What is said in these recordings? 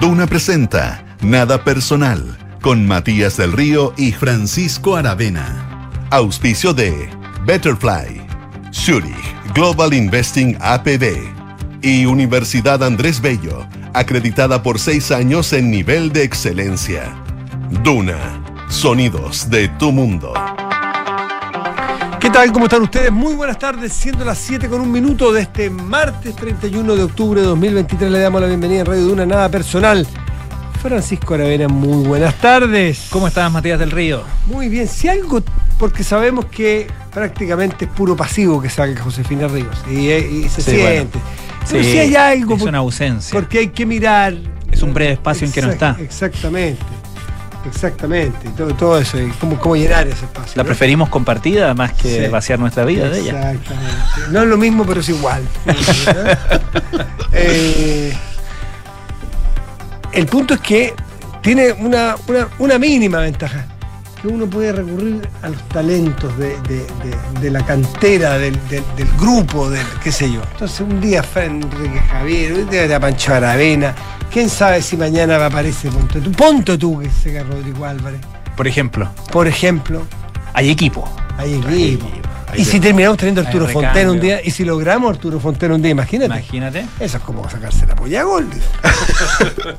Duna presenta Nada Personal con Matías del Río y Francisco Aravena. Auspicio de Betterfly, Zurich Global Investing APB y Universidad Andrés Bello, acreditada por seis años en nivel de excelencia. Duna, sonidos de tu mundo. ¿Qué tal? ¿Cómo están ustedes? Muy buenas tardes, siendo las 7 con un minuto de este martes 31 de octubre de 2023. Le damos la bienvenida en Radio Duna, nada personal. Francisco Aravena, muy buenas tardes. ¿Cómo estás, Matías del Río? Muy bien, si algo, porque sabemos que prácticamente es puro pasivo que saca Josefina Ríos y, y se Sí, siente. bueno. Pero Sí, si hay algo, es por- una ausencia. porque hay que mirar. Es un breve espacio en que no está. Exactamente, exactamente. Todo, todo eso, y cómo, cómo llenar ese espacio. La ¿no? preferimos compartida más que Sí. vaciar nuestra vida de ella. Exactamente. No es lo mismo, pero es igual. Eh, el punto es que tiene una, una- una mínima ventaja, que uno puede recurrir a los talentos de, de- de- de la cantera, del, del- del grupo, del qué sé yo. Entonces un día fue Enrique Javier, un día de Pancho Aravena, quién sabe si mañana va a aparecer Ponto tú, Ponto tú que se Rodrigo Álvarez, Por ejemplo, por ejemplo. hay equipo. Hay Hay equipo. Y si terminamos teniendo a Arturo. Fontena un día, y si logramos a Arturo Fontena un día, imagínate. Imagínate. Eso es como sacarse la polla a gol.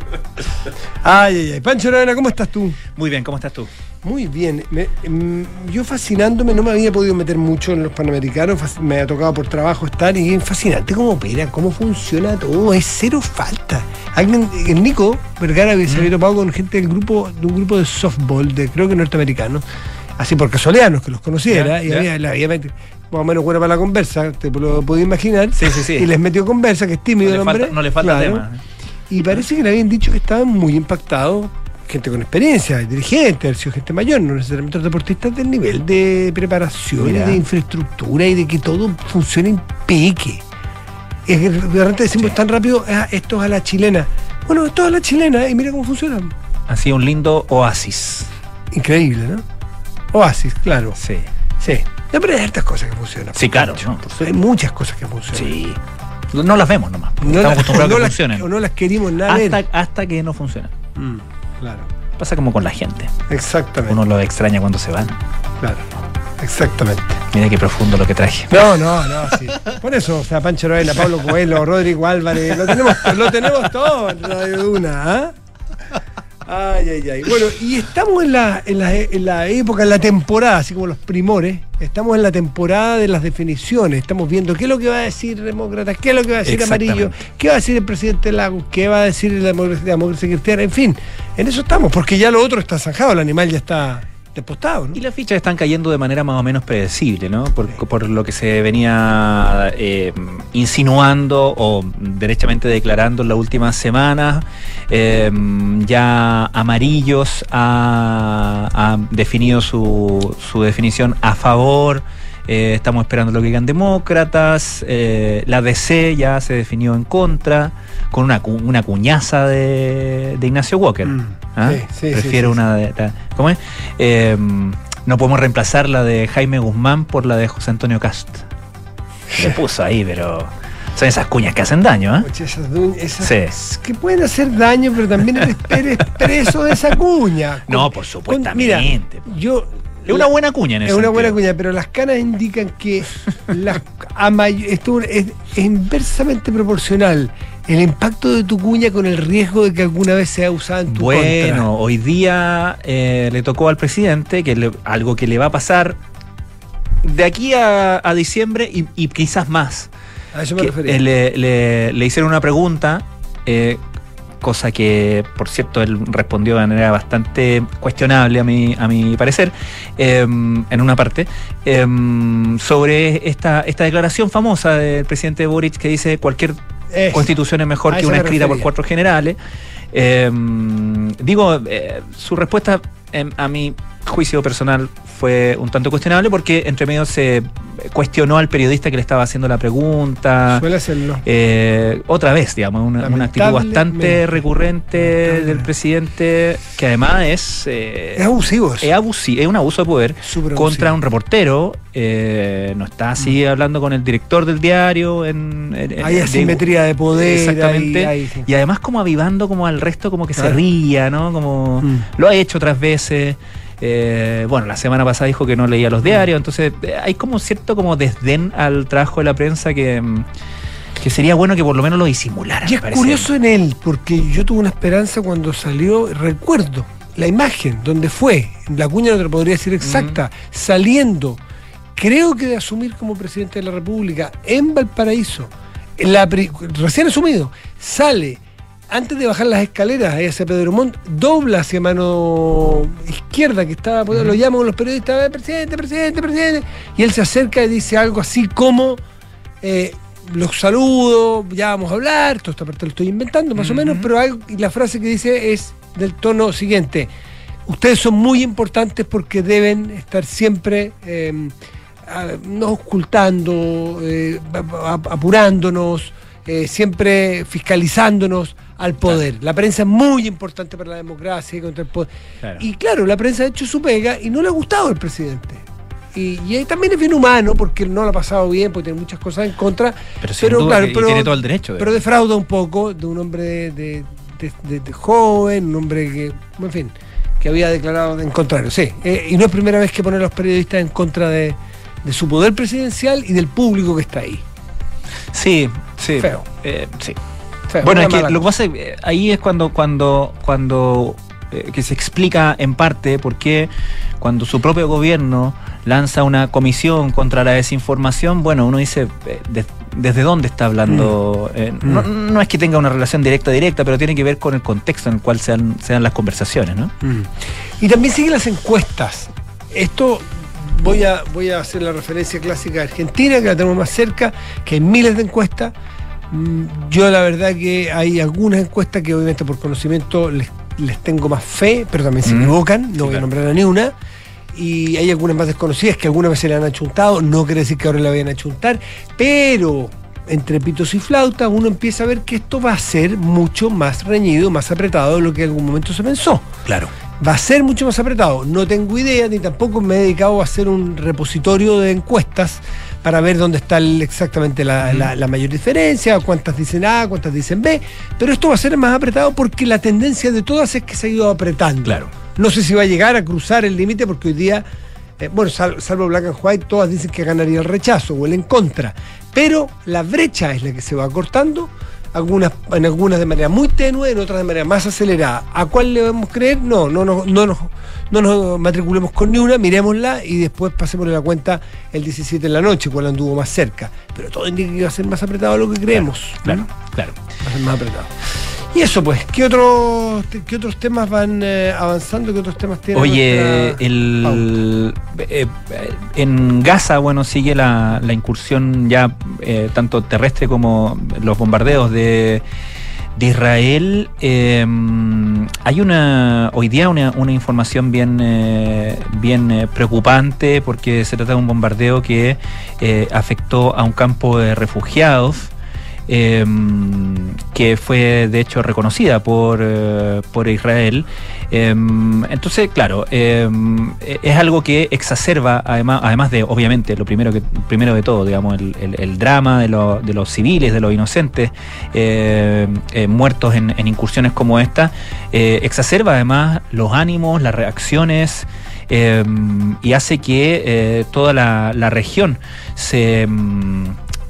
ay, ay, ay. Pancho Aravena, ¿cómo estás tú? Muy bien, ¿cómo estás tú? Muy bien. Me- mm, yo fascinándome, no me había podido meter mucho en los panamericanos, me ha tocado por trabajo estar y es fascinante cómo operan, cómo funciona todo, es cero falta. Alguien, el Nico Vergara se había topado con gente del grupo, de un grupo de softball, de creo que norteamericanos, así por casualidad, no es que los conociera, Ya, y había, metido- más o menos buena para la conversa, te lo podías imaginar. Sí, sí, sí. Y les metió conversa, que es tímido No el hombre. falta, no le falta Claro. tema. Y parece que le habían dicho que estaban muy impactados, gente con experiencia, dirigentes, gente mayor, no necesariamente los deportistas del nivel de preparación Mira. y de infraestructura y de que todo funcione en peque. Es que de repente decimos Sí. tan rápido, "Ah, esto es a la chilena. Bueno, esto es a la chilena y mira cómo funciona. Ha sido un lindo oasis. Increíble, ¿no? Oasis, claro. Sí. Sí. No, pero hay hartas cosas que funcionan. Sí, claro, no, hay muchas cosas que funcionan. Sí. No las vemos nomás. No Estamos las, acostumbrados no a que las- funcionen. o no las querimos nada ver. Hasta, hasta que no funcionan. Mm, claro. Pasa como con la gente. Exactamente. Uno lo extraña cuando se van. Claro. Exactamente. Mira qué profundo lo que traje. No, no, no, sí. Por eso, o sea, Pancho Novela, Pablo Coelho, Rodrigo Álvarez, lo tenemos, lo tenemos todo en Radio Duna, ¿ah? Ay, ay, ay. Bueno, y estamos en la, en, la, en la época, en la temporada, así como los primores, estamos en la temporada de las definiciones, estamos viendo qué es lo que va a decir demócrata, qué es lo que va a decir amarillo, qué va a decir el presidente Lagos, qué va a decir la democracia, democracia cristiana, en fin, en eso estamos, porque ya lo otro está zanjado, el animal ya está despostado, ¿no? Y las fichas están cayendo de manera más o menos predecible, ¿no? Por, por lo que se venía eh, insinuando o derechamente declarando en las últimas semanas. Eh, ya Amarillos ha, ha definido su, su definición a favor. Eh, estamos esperando lo que digan demócratas. eh, la DC ya se definió en contra, con una, cu- una cuñaza de, de Ignacio Walker. Mm, ¿Ah? sí, sí, Prefiero sí, una de. la- ¿Cómo es? Eh, no podemos reemplazar la de Jaime Guzmán por la de José Antonio Cast. Le puso ahí, pero. Son esas cuñas que hacen daño, ¿eh? Esas, esas Sí. que pueden hacer daño, pero también eres, eres preso de esa cuña. No, por con- supuestamente. mira, yo. Es una buena cuña en Es ese una buena cuña, pero las canas indican que las, a may- esto es, es inversamente proporcional el impacto de tu cuña con el riesgo de que alguna vez sea usada en tu Bueno, hoy día eh, le tocó al presidente que le- algo que le va a pasar de aquí a, a diciembre y, y quizás más. contra. A eso me que, refería. eh, le, le- le hicieron una pregunta, eh, cosa que, por cierto, él respondió de manera bastante cuestionable a mi, a mi parecer, eh, en una parte, eh, sobre esta, esta declaración famosa del presidente Boric que dice cualquier constitución es mejor que una me escrita por cuatro generales. Eh, digo, eh, su respuesta a mí juicio personal fue un tanto cuestionable porque entre medio se cuestionó al periodista que le estaba haciendo la pregunta. Suele hacerlo. Eh, otra vez, digamos, una, una actitud bastante recurrente del presidente que además es... Eh, es abusivo. Es, abusivo, es un abuso de poder contra un reportero. Eh, no está así mm. hablando con el director del diario. En, hay asimetría de, poder. Exactamente. y además como avivando como al resto como que se ría, ¿no? Como mm. lo ha hecho otras veces. Eh, bueno, la semana pasada dijo que no leía los diarios, entonces eh, hay como cierto como desdén al trabajo de la prensa que, mm, que sería bueno que por lo menos lo disimulara. Y es curioso en él, porque yo tuve una esperanza cuando salió, recuerdo la imagen donde fue, la cuña no te lo podría decir exacta, saliendo, creo que de asumir como presidente de la República en Valparaíso, la, recién asumido, sale antes de bajar las escaleras ahí hacia Pedro Montt, dobla hacia mano izquierda, que estaba, lo llaman los periodistas, presidente, presidente, presidente, y él se acerca y dice algo así como, eh, los saludo, ya vamos a hablar, toda esta parte lo estoy inventando más o menos, pero y la frase que dice es del tono siguiente, ustedes son muy importantes porque deben estar siempre... Em, no ocultando, eh, apurándonos, eh, siempre fiscalizándonos al poder. La prensa es muy importante para la democracia y contra el poder. Y claro, la prensa ha hecho su pega y no le ha gustado el presidente. Y, y también es bien humano porque no lo ha pasado bien, porque tiene muchas cosas en contra. Pero, claro, tiene todo el derecho. Pero defrauda un poco de un hombre de, joven, un hombre que, en fin, que había declarado en contrario. Sí, eh, y no es primera vez que pone a los periodistas en contra de, su poder presidencial y del público que está ahí. Sí, sí. Feo. Eh, sí bueno, es que lo que pasa eh, ahí es cuando, cuando, cuando eh, que se explica en parte por qué cuando su propio gobierno lanza una comisión contra la desinformación, bueno, uno dice, eh, ¿desde dónde está hablando? Mm. Mm. no, es que tenga una relación directa directa, pero tiene que ver con el contexto en el cual se dan, las conversaciones, ¿no? Mm. Y también siguen las encuestas. Esto voy a, voy a hacer la referencia clásica de Argentina, que la tenemos más cerca, que hay miles de encuestas yo la verdad que hay algunas encuestas que obviamente por conocimiento les, tengo más fe, pero también se equivocan, no voy a nombrar a ni una. Y hay algunas más desconocidas que algunas veces le han achuntado, no quiere decir que ahora la vayan a achuntar, pero entre pitos y flautas uno empieza a ver que esto va a ser mucho más reñido, más apretado de lo que en algún momento se pensó. Claro. Va a ser mucho más apretado. No tengo idea, ni tampoco me he dedicado a hacer un repositorio de encuestas para ver dónde está exactamente la, mayor diferencia, cuántas dicen A, cuántas dicen B, pero esto va a ser más apretado porque la tendencia de todas es que se ha ido apretando. Claro. No sé si va a llegar a cruzar el límite porque hoy día, eh, bueno, salvo Black and White, todas dicen que ganaría el rechazo o el en contra, pero la brecha es la que se va cortando algunas, en algunas de manera muy tenue, en otras de manera más acelerada. ¿A cuál le debemos creer? No, no, no, no, no, no nos matriculemos con ni una, miremosla y después pasémosle la cuenta el 17 en la noche, cuál anduvo más cerca. Pero todo indica que va a ser más apretado de lo que creemos. Claro, claro. Va a ser más apretado. Y eso pues, ¿qué otros, qué otros temas van eh, avanzando? ¿Qué otros temas tienen? Oye, el, eh, en Gaza, bueno, sigue la, incursión ya eh, tanto terrestre como los bombardeos de, Israel. hay una hoy día una, una información bien, bien preocupante porque se trata de un bombardeo que afectó a un campo de refugiados. Em, que fue de hecho reconocida por, eh, por Israel. Em, entonces, claro, em, es algo que exacerba, además, además de, obviamente, lo primero, que, primero de todo, digamos, el, drama de, los civiles, de los inocentes eh, muertos en, incursiones como esta, eh, exacerba además los ánimos, las reacciones. y hace que toda la región se,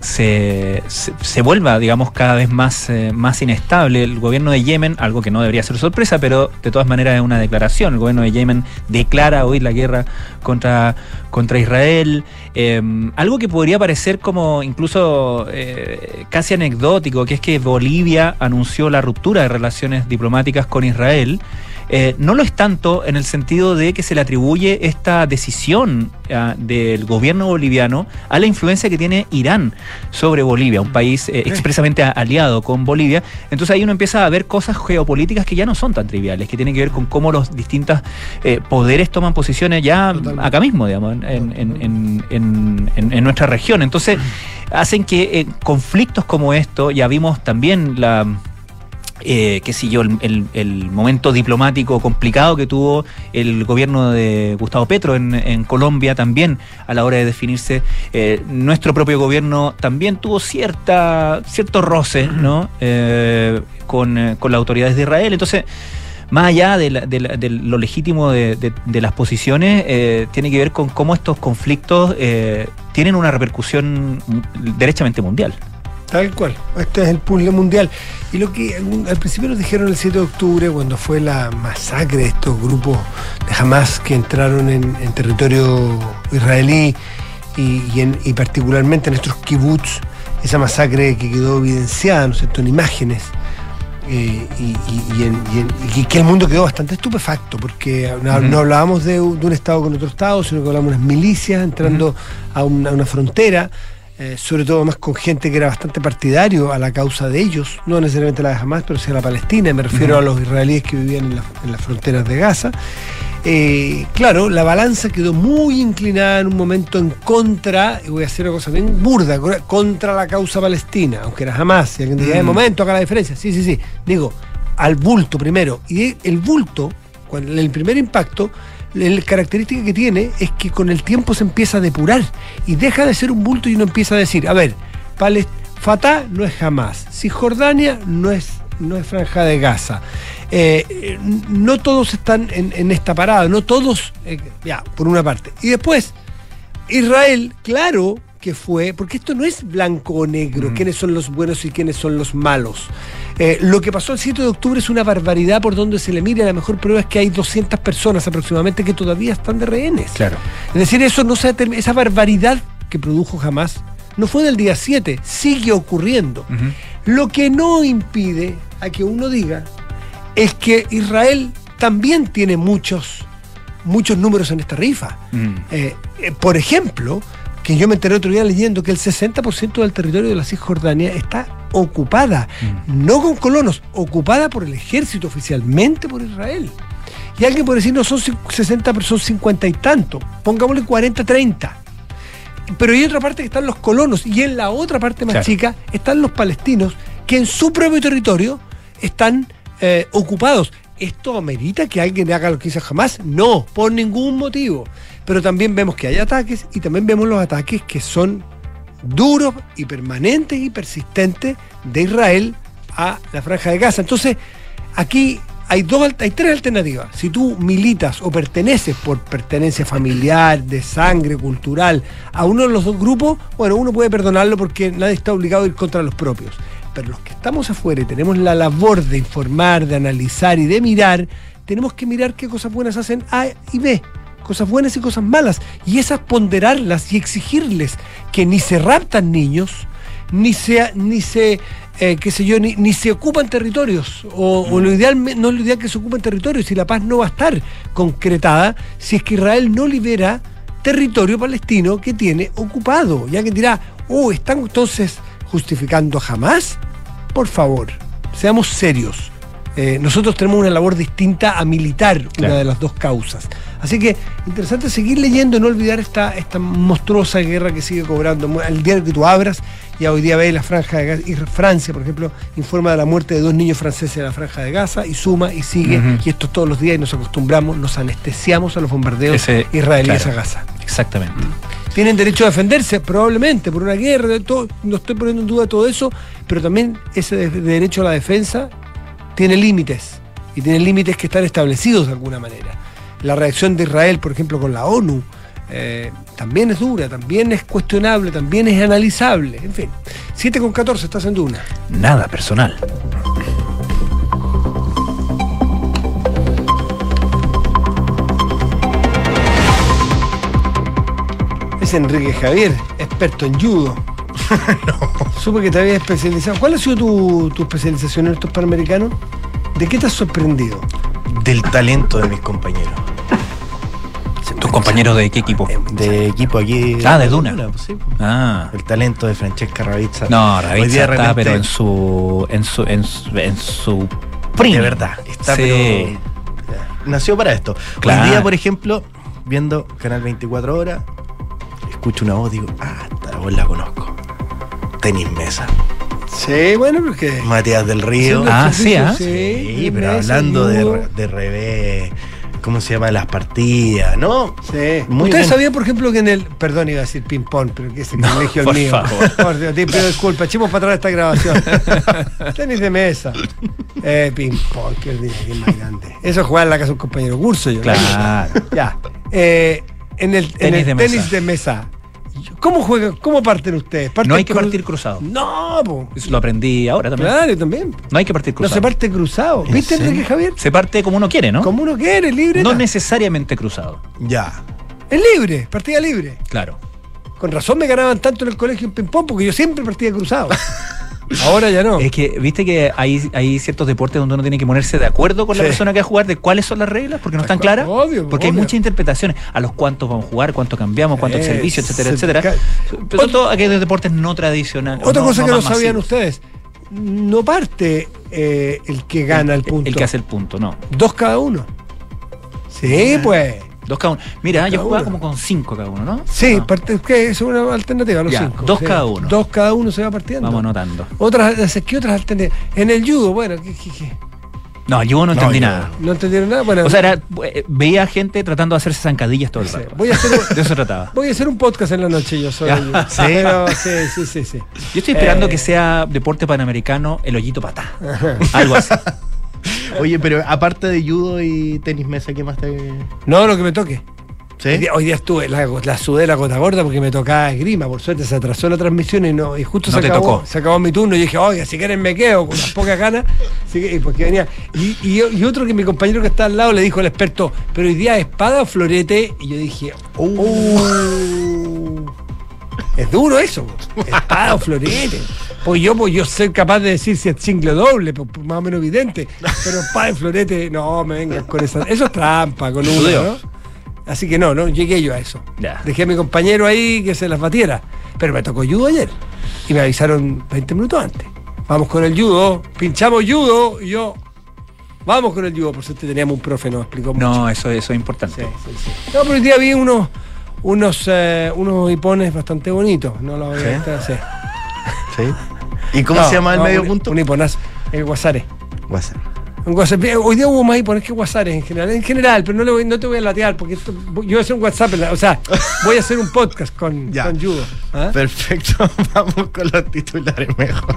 se, se, vuelva, digamos, cada vez más, eh, más inestable. El gobierno de Yemen, algo que no debería ser sorpresa, pero de todas maneras es una declaración. El gobierno de Yemen declara hoy la guerra contra, contra Israel. Em, algo que podría parecer como incluso eh, casi anecdótico, que es que Bolivia anunció la ruptura de relaciones diplomáticas con Israel. Eh, no lo es tanto en el sentido de que se le atribuye esta decisión ah, del gobierno boliviano a la influencia que tiene Irán sobre Bolivia, un país eh, expresamente aliado con Bolivia. Entonces ahí uno empieza a ver cosas geopolíticas que ya no son tan triviales, que tienen que ver con cómo los distintos eh, poderes toman posiciones ya acá mismo, digamos, en, en, nuestra región. Entonces hacen que conflictos como esto, ya vimos también la eh, qué sé yo, el, momento diplomático complicado que tuvo el gobierno de Gustavo Petro en, Colombia también a la hora de definirse. Eh, nuestro propio gobierno también tuvo cierta, cierto roce ¿no? Eh, con, con las autoridades de Israel. Entonces, más allá de, lo legítimo de, las posiciones, tiene que ver con cómo estos conflictos tienen una repercusión derechamente mundial. Tal cual, este es el puzzle mundial. Y lo que al principio nos dijeron el 7 de octubre, cuando fue la masacre de estos grupos de Hamas que entraron en, territorio israelí y, particularmente en estos kibbutz, esa masacre que quedó evidenciada, ¿no es cierto?, en imágenes. Eh, y, que el mundo quedó bastante estupefacto, porque no, hablábamos de, un Estado con otro Estado, sino que hablábamos de milicias entrando a, una, a una frontera eh, sobre todo más con gente que era bastante partidario a la causa de ellos, no necesariamente la de Hamas, pero sí a la Palestina, me refiero a los israelíes que vivían en, las fronteras de Gaza. Eh, claro, la balanza quedó muy inclinada en un momento en contra, y voy a hacer una cosa bien burda, contra la causa palestina, aunque era Hamas, y alguien diga, de momento acá la diferencia, sí, sí, sí, digo, al bulto primero, y el bulto, cuando el primer impacto, la característica que tiene es que con el tiempo se empieza a depurar y deja de ser un bulto y uno empieza a decir, a ver, Fatah no es jamás, Cisjordania no es, no es franja de Gaza. Eh, no todos están en, esta parada, no todos, eh, ya, por una parte. Y después, Israel, claro que fue, porque esto no es blanco o negro, mm. quiénes son los buenos y quiénes son los malos. Eh, lo que pasó el 7 de octubre es una barbaridad por donde se le mire. La mejor prueba es que hay 200 personas aproximadamente que todavía están de rehenes. Claro. Es decir, eso no se esa barbaridad que produjo jamás no fue del día 7, sigue ocurriendo. Lo que no impide a que uno diga es que Israel también tiene muchos, muchos números en esta rifa. Eh, eh, por ejemplo, que yo me enteré otro día leyendo que el 60% del territorio de la Cisjordania está ocupada, mm. no con colonos, ocupada por el ejército oficialmente por Israel. Y alguien puede decir, no son 60, pero son 50 y tanto. Pongámosle 40, 30. Pero hay otra parte que están los colonos y en la otra parte más chica están los palestinos que en su propio territorio están eh, ocupados. ¿Esto amerita que alguien haga lo que hizo jamás? No, por ningún motivo. Pero también vemos que hay ataques y también vemos los ataques que son duros y permanentes y persistentes de Israel a la franja de Gaza. Entonces, aquí hay, dos, hay tres alternativas. Si tú militas o perteneces por pertenencia familiar, de sangre, cultural, a uno de los dos grupos, bueno, uno puede perdonarlo porque nadie está obligado a ir contra los propios. Pero los que estamos afuera y tenemos la labor de informar, de analizar y de mirar, tenemos que mirar qué cosas buenas hacen A y B cosas buenas y cosas malas, y esas ponderarlas y exigirles que ni se raptan niños, ni se, ni se eh, qué sé yo, ni, ni, se ocupan territorios, o, lo ideal no es lo ideal que se ocupen territorios, y la paz no va a estar concretada si es que Israel no libera territorio palestino que tiene ocupado. Ya que dirá, oh, ¿están entonces justificando jamás? Por favor, seamos serios. Eh, nosotros tenemos una labor distinta a militar una de las dos causas. Así que interesante seguir leyendo y no olvidar esta, esta monstruosa guerra que sigue cobrando. El día que tú abras, ya hoy día ves la franja de Gaza, y Francia, por ejemplo, informa de la muerte de dos niños franceses en la franja de Gaza y suma y sigue, y esto todos los días y nos acostumbramos, nos anestesiamos a los bombardeos israelíes a Gaza. Exactamente. Tienen derecho a defenderse, probablemente, por una guerra, todo, no estoy poniendo en duda todo eso, pero también ese derecho a la defensa tiene límites y tiene límites que están establecidos de alguna manera. La reacción de Israel, por ejemplo, con la ONU, eh, también es dura, también es cuestionable, también es analizable. En fin, 7 con 14, estás en una. Nada personal. Es Enrique Javier, experto en judo. no. Supe que te habías especializado. ¿Cuál ha sido tu, especialización en estos panamericanos? ¿De qué te has sorprendido? del talento de mis compañeros. ¿Tus compañeros de qué equipo? De equipo aquí. Ah, de Duna. pues sí. Ah. El talento de Francesca Ravizza. No, Ravizza está, realmente- pero en su. en su. en su. en su De verdad. Está Sí. pero- Nació para esto. Claro. Hoy día, por ejemplo, viendo Canal 24 Horas, escucho una voz y digo, ah, esta voz la conozco. Tenis Mesa. Sí, bueno, porque. Matías del Río. Haciendo Ah, sí, ¿ah? ejercicio, Sí, pero mesa, hablando de, de revés, ¿cómo se llama? Las partidas, ¿no? Sí. Muy ¿Ustedes bien. sabían, por ejemplo, que en el. Perdón, iba a decir ping-pong, pero que ese No, colegio es por mío. favor. Por Dios, te pido disculpas. Echemos para atrás esta grabación. Tenis de mesa. Eh, ping-pong, qué ordinario, qué más grande. Eso es jugar en la casa de un compañero curso, yo. Claro. Ya. Eh, en el, en Tenis el de tenis mesa. de mesa. ¿Cómo juegan? ¿Cómo parten ustedes? ¿Parten No hay que cru- partir cruzado. No, po. Eso lo aprendí ahora también. Claro, también. No hay que partir No cruzado. se parte cruzado. ¿En ¿Viste? Enrique Javier? Se parte como uno quiere, ¿no? Como uno quiere, libre. No necesariamente cruzado. Ya. Es libre, partida libre. Claro. Con razón me ganaban tanto en el colegio en ping-pong porque yo siempre partía cruzado. Ahora ya no. Es que, viste que hay, hay ciertos deportes donde uno tiene que ponerse de acuerdo con la persona que va a jugar de cuáles son las reglas, porque no están claras. Obvio, porque hay muchas interpretaciones. A los cuántos vamos a jugar, cuánto cambiamos, cuánto Eh, servicio, etcétera, se- etcétera. Pero son todos aquellos deportes no tradicionales. Otra no- cosa no que no sabían masivos. ustedes. No parte eh, el que gana el, punto. El que hace el punto, no. Dos cada uno. Sí, pues. Dos cada uno. Mira, Dos yo cada jugaba uno. como con cinco cada uno, ¿no? Sí, No. parte, que es una alternativa, los Ya, cinco. dos Sí. cada uno. Dos cada uno se va partiendo. Vamos anotando. Otras, ¿qué otras alternativas? En el judo, bueno, ¿qué, qué, qué? No, yo no No, entendí yo- nada. ¿No entendieron nada? Bueno, O sea, era, eh, veía gente tratando de hacerse zancadillas todo el sí, rato. voy, a hacer un, De eso trataba. voy a hacer un podcast en la noche yo solo. Yo. ¿Sí? Pero, sí, sí, sí, sí. Yo estoy esperando Eh. que sea deporte panamericano el hoyito patá. Algo así. Oye, pero aparte de judo y tenis mesa, ¿qué más te.? No, lo que me toque. Hoy día, hoy día estuve, la, la sudé la gota gorda porque me tocaba esgrima. Por suerte se atrasó la transmisión y no y justo No se, te acabó, tocó. se acabó mi turno. Y dije, oiga, si quieren me quedo con las pocas ganas. Así que- y porque venía. Y, y- y otro que mi compañero que está al lado le dijo al experto, pero hoy día espada o florete. Y yo dije, "Uh, es duro eso, espada o florete. Pues yo, pues yo soy capaz de decir si es single o doble, pues, más o menos evidente. Pero espada y florete, no me vengan con esa. Eso es trampa con uno. ¿no? Así que no, no llegué yo a eso. Ya. Dejé a mi compañero ahí que se las batiera. Pero me tocó judo ayer. Y me avisaron 20 minutos antes. Vamos con el judo, pinchamos judo y yo. Vamos con el judo, por suerte teníamos un profe, nos explicó mucho. No, eso, eso es importante. Sí, sí, sí. No, pero hoy día vi unos, unos, eh, unos hipones bastante bonitos. No lo voy ¿Sí? a estar, sí. ¿Sí? ¿Y cómo No, se llama el no, medio un- punto? Un hiponazo. El guasare. Guasare. Hoy día hubo más hipones que guasares en general. En general, pero no, le voy- no te voy a latear porque esto- yo voy a hacer un WhatsApp. o sea, voy a hacer un podcast con, Ya. con judo. ¿ah? Perfecto, vamos con los titulares mejor.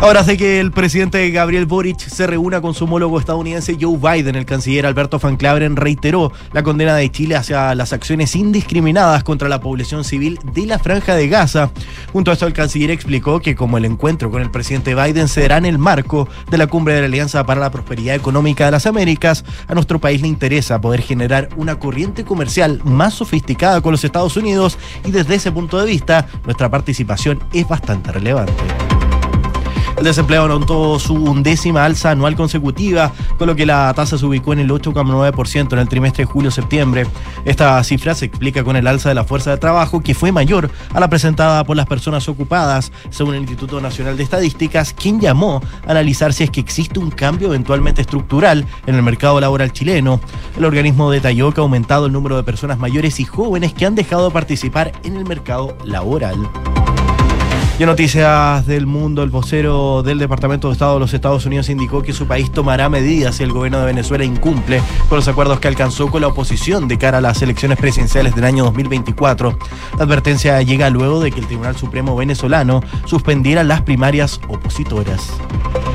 Ahora sé que el presidente Gabriel Boric se reúna con su homólogo estadounidense Joe Biden. El canciller Alberto Van Claveren reiteró la condena de Chile hacia las acciones indiscriminadas contra la población civil de la Franja de Gaza. Junto a esto, el canciller explicó que como el encuentro con el presidente Biden se dará en el marco de la cumbre de la Alianza para la Prosperidad Económica de las Américas, a nuestro país le interesa poder generar una corriente comercial más sofisticada con los Estados Unidos y desde ese punto de vista nuestra participación es bastante relevante. El desempleo anotó su undécima alza anual consecutiva, con lo que la tasa se ubicó en el 8,9% en el trimestre de julio-septiembre. Esta cifra se explica con el alza de la fuerza de trabajo, que fue mayor a la presentada por las personas ocupadas, según el Instituto Nacional de Estadísticas, quien llamó a analizar si es que existe un cambio eventualmente estructural en el mercado laboral chileno. El organismo detalló que ha aumentado el número de personas mayores y jóvenes que han dejado de participar en el mercado laboral. Y en noticias del mundo, el vocero del Departamento de Estado de los Estados Unidos indicó que su país tomará medidas si el gobierno de Venezuela incumple con los acuerdos que alcanzó con la oposición de cara a las elecciones presidenciales del año 2024. La advertencia llega luego de que el Tribunal Supremo venezolano suspendiera las primarias opositoras.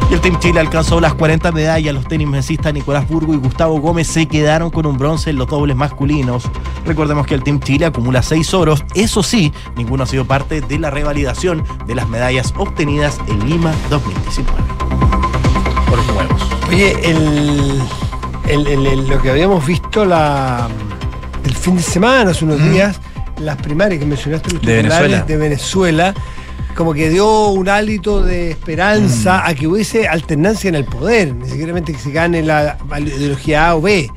Y el Team Chile alcanzó las 40 medallas. Los tenis mesistas Nicolás Burgo y Gustavo Gómez se quedaron con un bronce en los dobles masculinos. Recordemos que el Team Chile acumula 6 oros. Eso sí, ninguno ha sido parte de la revalidación de las medallas obtenidas en Lima 2019. Por los nuevos. Oye, el, el- el- el- lo que habíamos visto la, el fin de semana, hace unos días, las primarias que mencionaste, los De Venezuela. de Venezuela, como que dio un hálito de esperanza a que hubiese alternancia en el poder, ni siquiera que se gane la ideología A o B.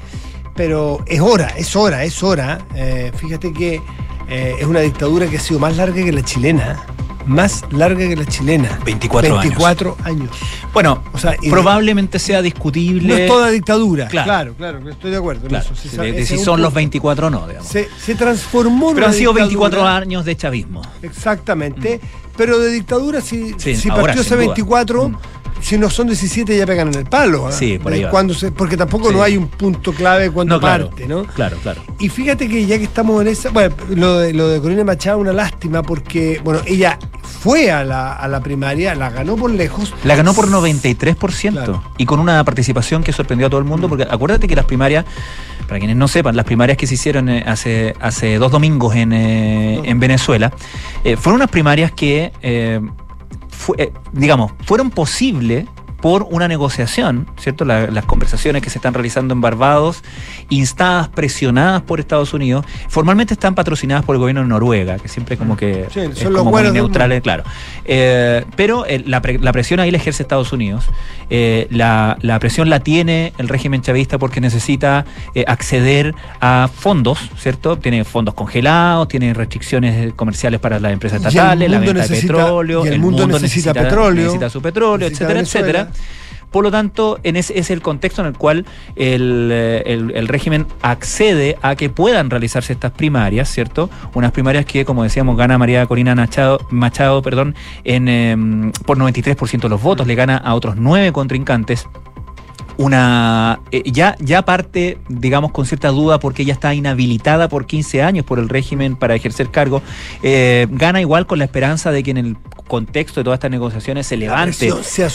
Pero es hora, es hora, es hora. Eh, fíjate que eh, es una dictadura que ha sido más larga que la chilena más larga que la chilena. 24, 24 años. Bueno, o sea, probablemente sea discutible. No es toda dictadura. Claro, claro, estoy de acuerdo. Claro, si, si son los 24 o no, digamos. Se, se transformó Pero han sido 24 años de chavismo. Exactamente. Mm. Pero de dictadura, si, si partió hace 24, si no son 17 ya pegan en el palo. ¿eh? Sí, por ahí cuando se, Porque tampoco no hay un punto clave cuando parte, ¿no? Claro, claro. Y fíjate que ya que estamos en esa. Bueno, lo de, lo de Corina Machado, una lástima porque, bueno, ella fue a la, a la primaria, la ganó por lejos. La ganó por 93% y con una participación que sorprendió a todo el mundo, porque acuérdate que las primarias para quienes no sepan, las primarias que se hicieron eh, hace, hace dos domingos en, eh, en Venezuela, fueron unas primarias que eh, digamos, fueron posibles por una negociación, ¿cierto? las conversaciones que se están realizando en Barbados, instadas, presionadas por Estados Unidos, formalmente están patrocinadas por el gobierno de Noruega, que siempre como que son es los como neutrales, claro. Eh, pero eh, la, presión ahí la ejerce Estados Unidos. Eh, la, presión la tiene el régimen chavista porque necesita acceder a fondos, ¿cierto? Tiene fondos congelados, tiene restricciones comerciales para las empresas estatales, la venta de petróleo, el, mundo, necesita, petróleo, necesita su petróleo, etcétera, etcétera. Por lo tanto, en ese es el contexto en el cual eh, el, régimen accede a que puedan realizarse estas primarias, ¿cierto? Unas primarias que, como decíamos, gana María Corina Machado, perdón, en, em, por 93% de los votos, le gana a otros nueve contrincantes una eh, ya ya parte digamos con cierta duda porque ella está inhabilitada por 15 años por el régimen para ejercer cargo eh, gana igual con la esperanza de que en el contexto de todas estas negociaciones se levante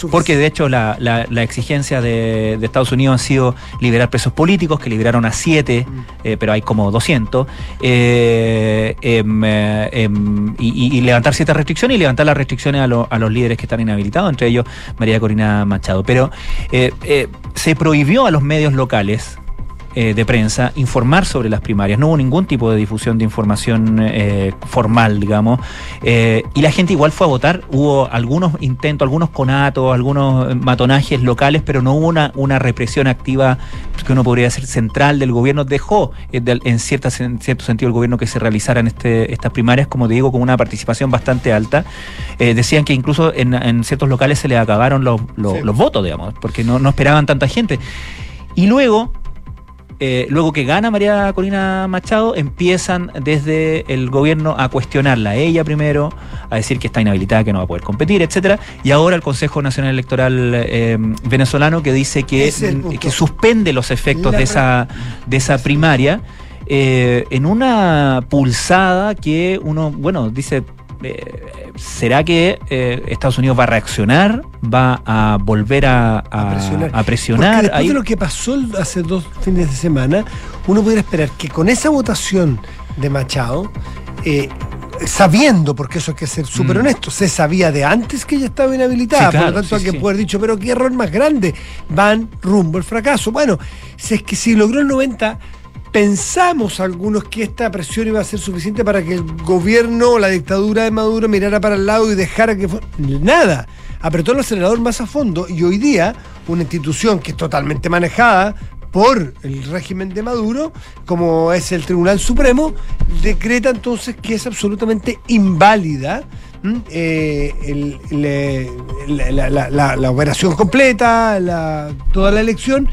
porque de hecho la, la, exigencia de, Estados Unidos ha sido liberar presos políticos que liberaron a siete mm. eh, pero hay como 200 em, em, y, levantar ciertas restricciones y levantar las restricciones a, a, los líderes que están inhabilitados entre ellos María Corina Machado pero se prohibió a los medios locales eh, de prensa informar sobre las primarias. No hubo ningún tipo de difusión de información eh, formal, digamos. Eh, y la gente igual fue a votar. Hubo algunos intentos, algunos conatos, algunos matonajes locales, pero no hubo una, una represión activa que uno podría decir central del gobierno. Dejó en, cierta, en cierto sentido el gobierno que se realizaran este, estas primarias, como te digo, con una participación bastante alta. decían que incluso en, ciertos locales se les acabaron los, los, votos, digamos, porque no, no esperaban tanta gente. Y luego, eh, luego que gana María Corina Machado, empiezan desde el gobierno a cuestionarla, ella primero, a decir que está inhabilitada, que no va a poder competir, etcétera, y ahora el Consejo Nacional Electoral eh, venezolano que dice que, que suspende los efectos de esa, de esa primaria. Eh, en una pulsada que uno, bueno, dice, eh, ¿será que eh, Estados Unidos va a reaccionar? ¿Va a volver a, presionar? después de lo que pasó hace dos fines de semana, uno pudiera esperar que con esa votación de Machado, eh, sabiendo, porque eso hay que ser súper mm. honesto, se sabía de antes que ella estaba inhabilitada, por lo tanto hay que poder dicho, pero qué error más grande, van rumbo al fracaso. Bueno, si es que si logró el 90 pensamos algunos que esta presión iba a ser suficiente para que el gobierno o la dictadura de Maduro mirara para el lado y dejara que. Nada. Apretó el acelerador más a fondo y hoy día una institución que es totalmente manejada por el régimen de Maduro, como es el Tribunal Supremo, decreta entonces que es absolutamente inválida eh, la, operación completa, toda la elección,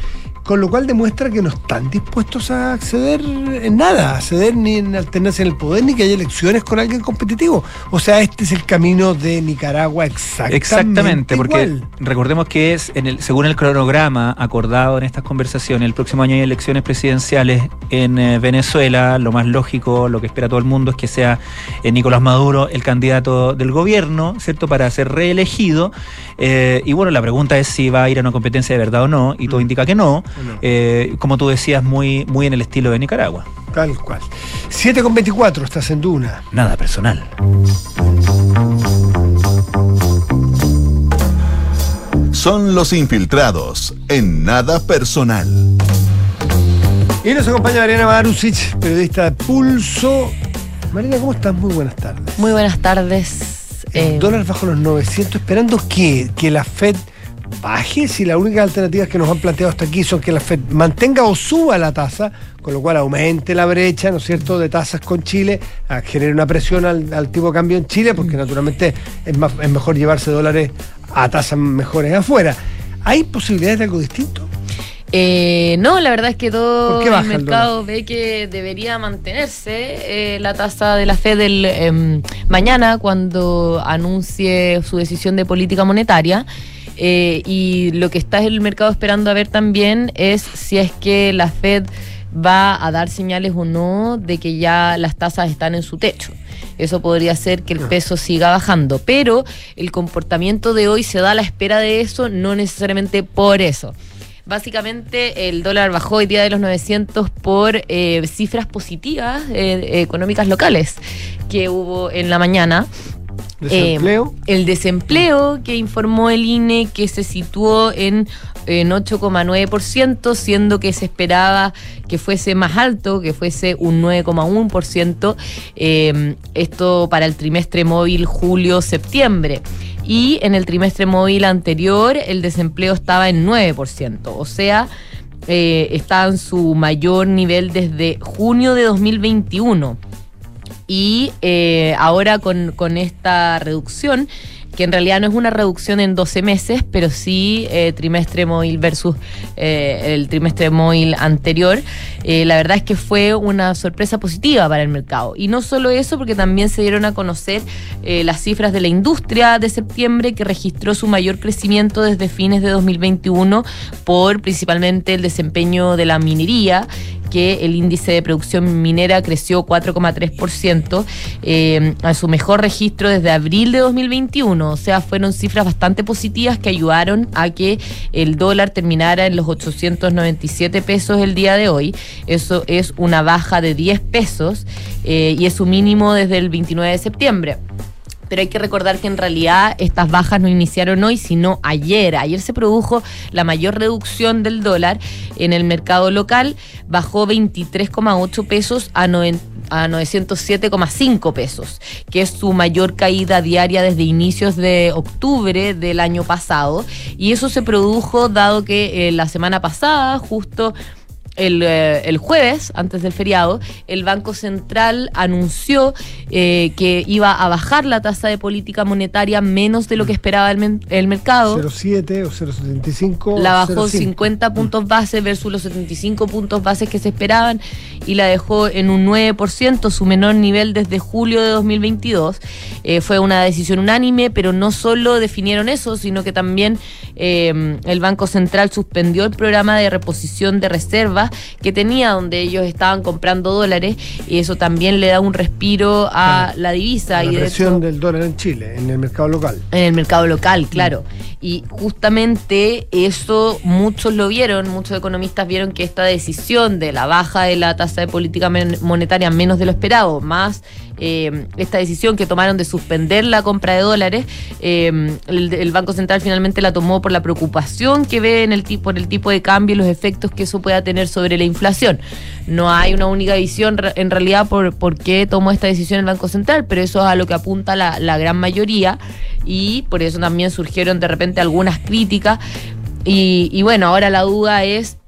con lo cual demuestra que no están dispuestos a acceder en nada, a acceder ni en alternancia en el poder, ni que haya elecciones con alguien competitivo. O sea, este es el camino de Nicaragua exactamente. Exactamente, porque recordemos que es, en el, según el cronograma acordado en estas conversaciones, el próximo año hay elecciones presidenciales en eh, Venezuela. Lo más lógico, lo que espera todo el mundo es que sea eh, Nicolás Maduro el candidato del gobierno, ¿cierto? Para ser reelegido. Eh, y bueno, la pregunta es si va a ir a una competencia de verdad o no, y todo mm. indica que no. Eh, como tú decías, muy, muy en el estilo de Nicaragua. Tal cual. 7 con 24, estás en Duna. Nada personal. Son los infiltrados en nada personal. Y nos acompaña Mariana Marusic, periodista de Pulso. Mariana, ¿cómo estás? Muy buenas tardes. Muy buenas tardes. El Eh, dólar bajo los 900, esperando que, que la Fed baje, si las únicas alternativas que nos han planteado hasta aquí son que la Fed mantenga o suba la tasa, con lo cual aumente la brecha, ¿no es cierto?, de tasas con Chile, a genere una presión al, al tipo de cambio en Chile, porque naturalmente es, más, es mejor llevarse dólares a tasas mejores afuera. ¿Hay posibilidades de algo distinto? Eh, no, la verdad es que todo ¿Por qué el mercado ve que debería mantenerse eh, la tasa de la Fed em, mañana cuando anuncie su decisión de política monetaria. Eh, y lo que está el mercado esperando a ver también es si es que la Fed va a dar señales o no de que ya las tasas están en su techo. Eso podría hacer que el peso siga bajando, pero el comportamiento de hoy se da a la espera de eso, no necesariamente por eso. Básicamente el dólar bajó hoy día de los 900 por eh, cifras positivas eh, económicas locales que hubo en la mañana. ¿Desempleo? Eh, el desempleo que informó el INE que se situó en, en 8,9%, siendo que se esperaba que fuese más alto, que fuese un 9,1%, eh, esto para el trimestre móvil julio-septiembre. Y en el trimestre móvil anterior el desempleo estaba en 9%, o sea, eh, está en su mayor nivel desde junio de 2021 y eh, ahora con, esta reducción, que en realidad no es una reducción en 12 meses, pero sí eh, trimestre móvil versus eh, el trimestre móvil anterior, la verdad es que fue una sorpresa positiva para el mercado. Y no solo eso, porque también se dieron a conocer las cifras de la industria de septiembre, que registró su mayor crecimiento desde fines de 2021 por principalmente el desempeño de la minería que el índice de producción minera creció 4,3% eh, a su mejor registro desde abril de 2021. O sea, fueron cifras bastante positivas que ayudaron a que el dólar terminara en los 897 pesos el día de hoy. Eso es una baja de 10 pesos eh, y es su mínimo desde el 29 de septiembre. Pero hay que recordar que en realidad estas bajas no iniciaron hoy, sino ayer. Ayer se produjo la mayor reducción del dólar en el mercado local, bajó 23,8 pesos a 90 a 907,5 pesos, que es su mayor caída diaria desde inicios de octubre del año pasado. Y eso se produjo dado que eh, la semana pasada, justo el, eh, el, jueves, antes del feriado, el Banco Central anunció eh, que iba a bajar la tasa de política monetaria menos de lo que esperaba el, el mercado. 0,7 o 0,75. La bajó 0, 50 puntos base versus los 75 puntos base que se esperaban y la dejó en un 9%, su menor nivel desde julio de 2022. Eh, fue una decisión unánime, pero no solo definieron eso, sino que también eh, el Banco Central suspendió el programa de reposición de reservas que tenía donde ellos estaban comprando dólares y eso también le da un respiro a la divisa. La y de presión hecho, del dólar en Chile, en el mercado local. En el mercado local, claro. Y justamente eso muchos lo vieron, muchos economistas vieron que esta decisión de la baja de la tasa de política monetaria menos de lo esperado, más eh, esta decisión que tomaron de suspender la compra de dólares, eh, el, el, Banco Central finalmente la tomó por la preocupación que ve en el tipo, por el tipo de cambio y los efectos que eso pueda tener sobre la inflación. No hay una única visión en realidad por, por qué tomó esta decisión el Banco Central, pero eso es a lo que apunta la, la gran mayoría y por eso también surgieron de repente algunas críticas. Y bueno, ahora la duda es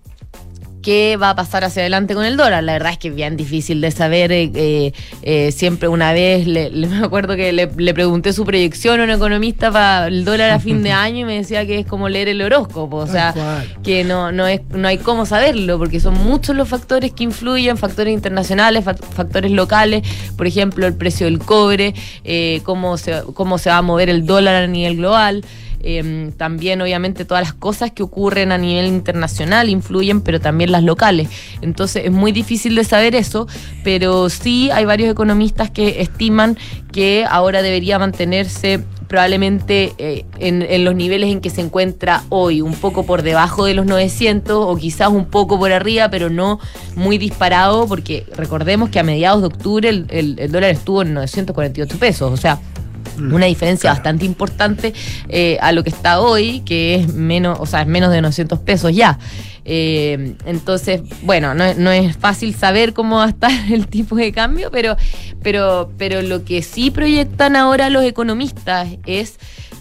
qué va a pasar hacia adelante con el dólar. La verdad es que es bien difícil de saber. Eh, eh, siempre una vez, le, le, me acuerdo que le, le, pregunté su proyección a un economista para el dólar a fin de año y me decía que es como leer el horóscopo. O sea, que no, no, es, no hay cómo saberlo porque son muchos los factores que influyen, factores internacionales, factores locales, por ejemplo, el precio del cobre, eh, cómo, se, cómo se va a mover el dólar a nivel global. Eh, también obviamente todas las cosas que ocurren a nivel internacional influyen, pero también las locales. Entonces es muy difícil de saber eso, pero sí hay varios economistas que estiman que ahora debería mantenerse probablemente eh, en, los niveles en que se encuentra hoy, un poco por debajo de los 900 o quizás un poco por arriba, pero no muy disparado, porque recordemos que a mediados de octubre el, dólar estuvo en 948 pesos, o sea. Una diferencia Claro. bastante importante eh, a lo que está hoy, que es menos, o sea, es menos de 900 pesos ya. Eh, entonces, bueno, no, no es fácil saber cómo va a estar el tipo de cambio, pero, pero, pero lo que sí proyectan ahora los economistas es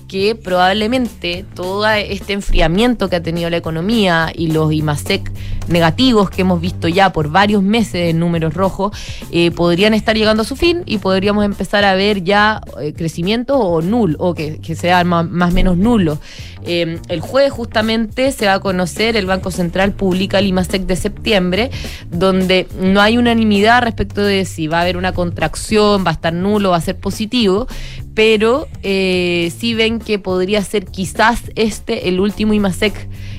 que probablemente todo este enfriamiento que ha tenido la economía y los IMASEC negativos que hemos visto ya por varios meses en números rojos eh, podrían estar llegando a su fin y podríamos empezar a ver ya eh, crecimiento o nulo, o que, que sea más, más menos nulo. Eh, el jueves justamente se va a conocer, el Banco Central publica el IMASEC de septiembre, donde no hay unanimidad respecto de si va a haber una contracción, va a estar nulo, va a ser positivo, pero eh, sí ven que podría ser quizás este el último IMASEC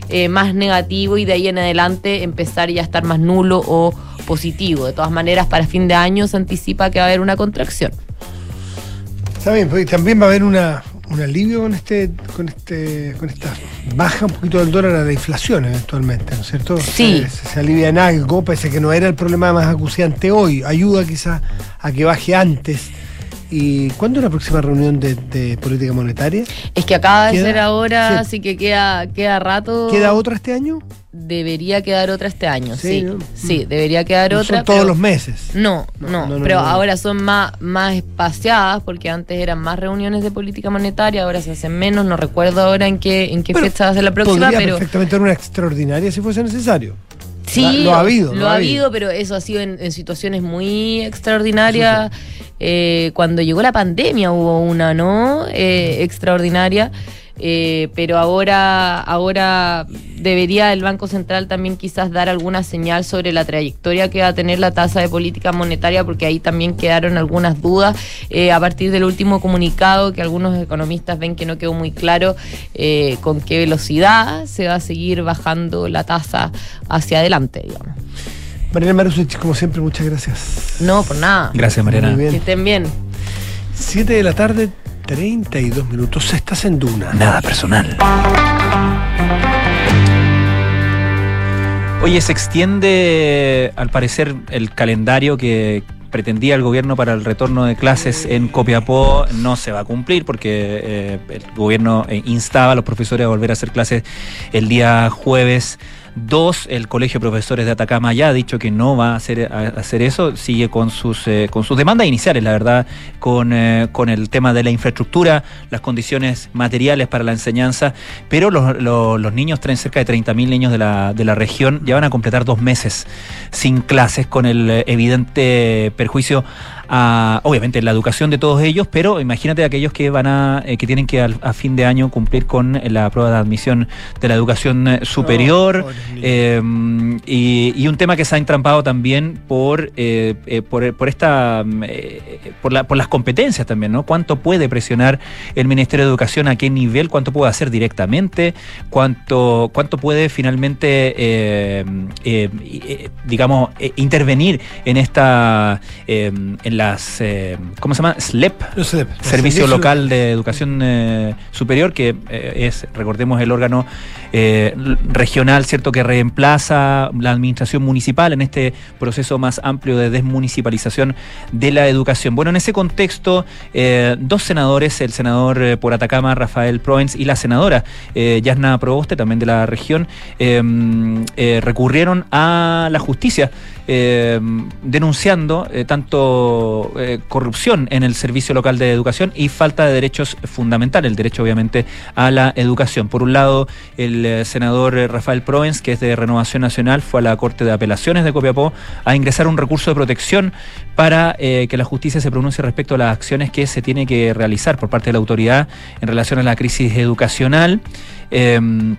eh, más negativo y de ahí en adelante empezar ya a estar más nulo o positivo. De todas maneras, para fin de año se anticipa que va a haber una contracción. Bien, porque también va a haber una, un alivio con este, con este, con esta baja un poquito del dólar a la inflación eventualmente, ¿no es cierto? Sí. Se, se alivia en algo, pese que no era el problema más acuciante hoy. Ayuda quizás a que baje antes. ¿Y cuándo es la próxima reunión de, de política monetaria? Es que acaba de ¿Queda? ser ahora, Sí. así que queda, queda rato. ¿Queda otra este año? Debería quedar otra este año, Sí, sí. ¿no? Sí, debería quedar No otra. Son todos pero- los meses. No, No, no, pero ahora son más, más espaciadas porque antes eran más reuniones de política monetaria, ahora se hacen menos, no recuerdo ahora en qué, en qué Bueno, fecha va a ser la próxima, Podría pero perfectamente una extraordinaria si fuese necesario. sí, lo ha habido, lo ha habido, pero eso ha sido en, en situaciones muy extraordinarias. Eh, cuando llegó la pandemia hubo una, ¿no? Eh, extraordinaria. Eh, pero ahora, ahora debería el Banco Central también quizás dar alguna señal sobre la trayectoria que va a tener la tasa de política monetaria, porque ahí también quedaron algunas dudas eh, a partir del último comunicado que algunos economistas ven que no quedó muy claro eh, con qué velocidad se va a seguir bajando la tasa hacia adelante, digamos. Mariana Marusich, como siempre, muchas gracias. No, por nada. Gracias, Mariana. Muy Que estén bien. 7 de la tarde, 32 minutos. Estás en Duna. Nada personal. Oye, se extiende al parecer el calendario que pretendía el gobierno para el retorno de clases en Copiapó no se va a cumplir porque eh, el gobierno eh, instaba a los profesores a volver a hacer clases el día jueves 2. El Colegio de Profesores de Atacama ya ha dicho que no va a hacer, hacer eso, sigue con sus, eh, con sus demandas iniciales, la verdad, con, eh, con el tema de la infraestructura, las condiciones materiales para la enseñanza, pero los, los- los niños, cerca de 30.000 niños de la, de la región, ya van a completar dos meses sin clases, con el eh, evidente perjuicio a, obviamente, la educación de todos ellos, pero imagínate aquellos que van a, eh, que tienen que al- a fin de año cumplir con la prueba de admisión de la educación eh, superior. Eh, y, y un tema que se ha entrampado también por, eh, por, por esta mm, por, la- por las competencias también, ¿no? ¿Cuánto puede presionar el Ministerio de Educación? ¿A qué nivel? ¿Cuánto puede hacer directamente? ¿Cuánto, cuánto puede finalmente, eh, eh, eh, digamos, eh, intervenir en esta, en las, eh, ¿cómo se llama? SLEP, No sé, Servicio Local de Educación eh, Superior, que eh, es, recordemos, el órgano regional, ¿cierto?, que reemplaza la administración municipal en este proceso más amplio de desmunicipalización de la educación. Bueno, en ese contexto, dos senadores, el senador por Atacama, Rafael Proens, y la senadora Yasna Proboste, también de la región, recurrieron a la justicia denunciando eh, eh, corrupción en el servicio local de educación y falta de derechos fundamentales, el derecho obviamente a la educación. Por un lado, el eh, senador eh, Rafael Proens, que es de Renovación Nacional, fue a la Corte de Apelaciones de Copiapó a ingresar un recurso de protección para que la justicia se pronuncie respecto a las acciones que se tiene que realizar por parte de la autoridad en relación a la crisis educacional. Em,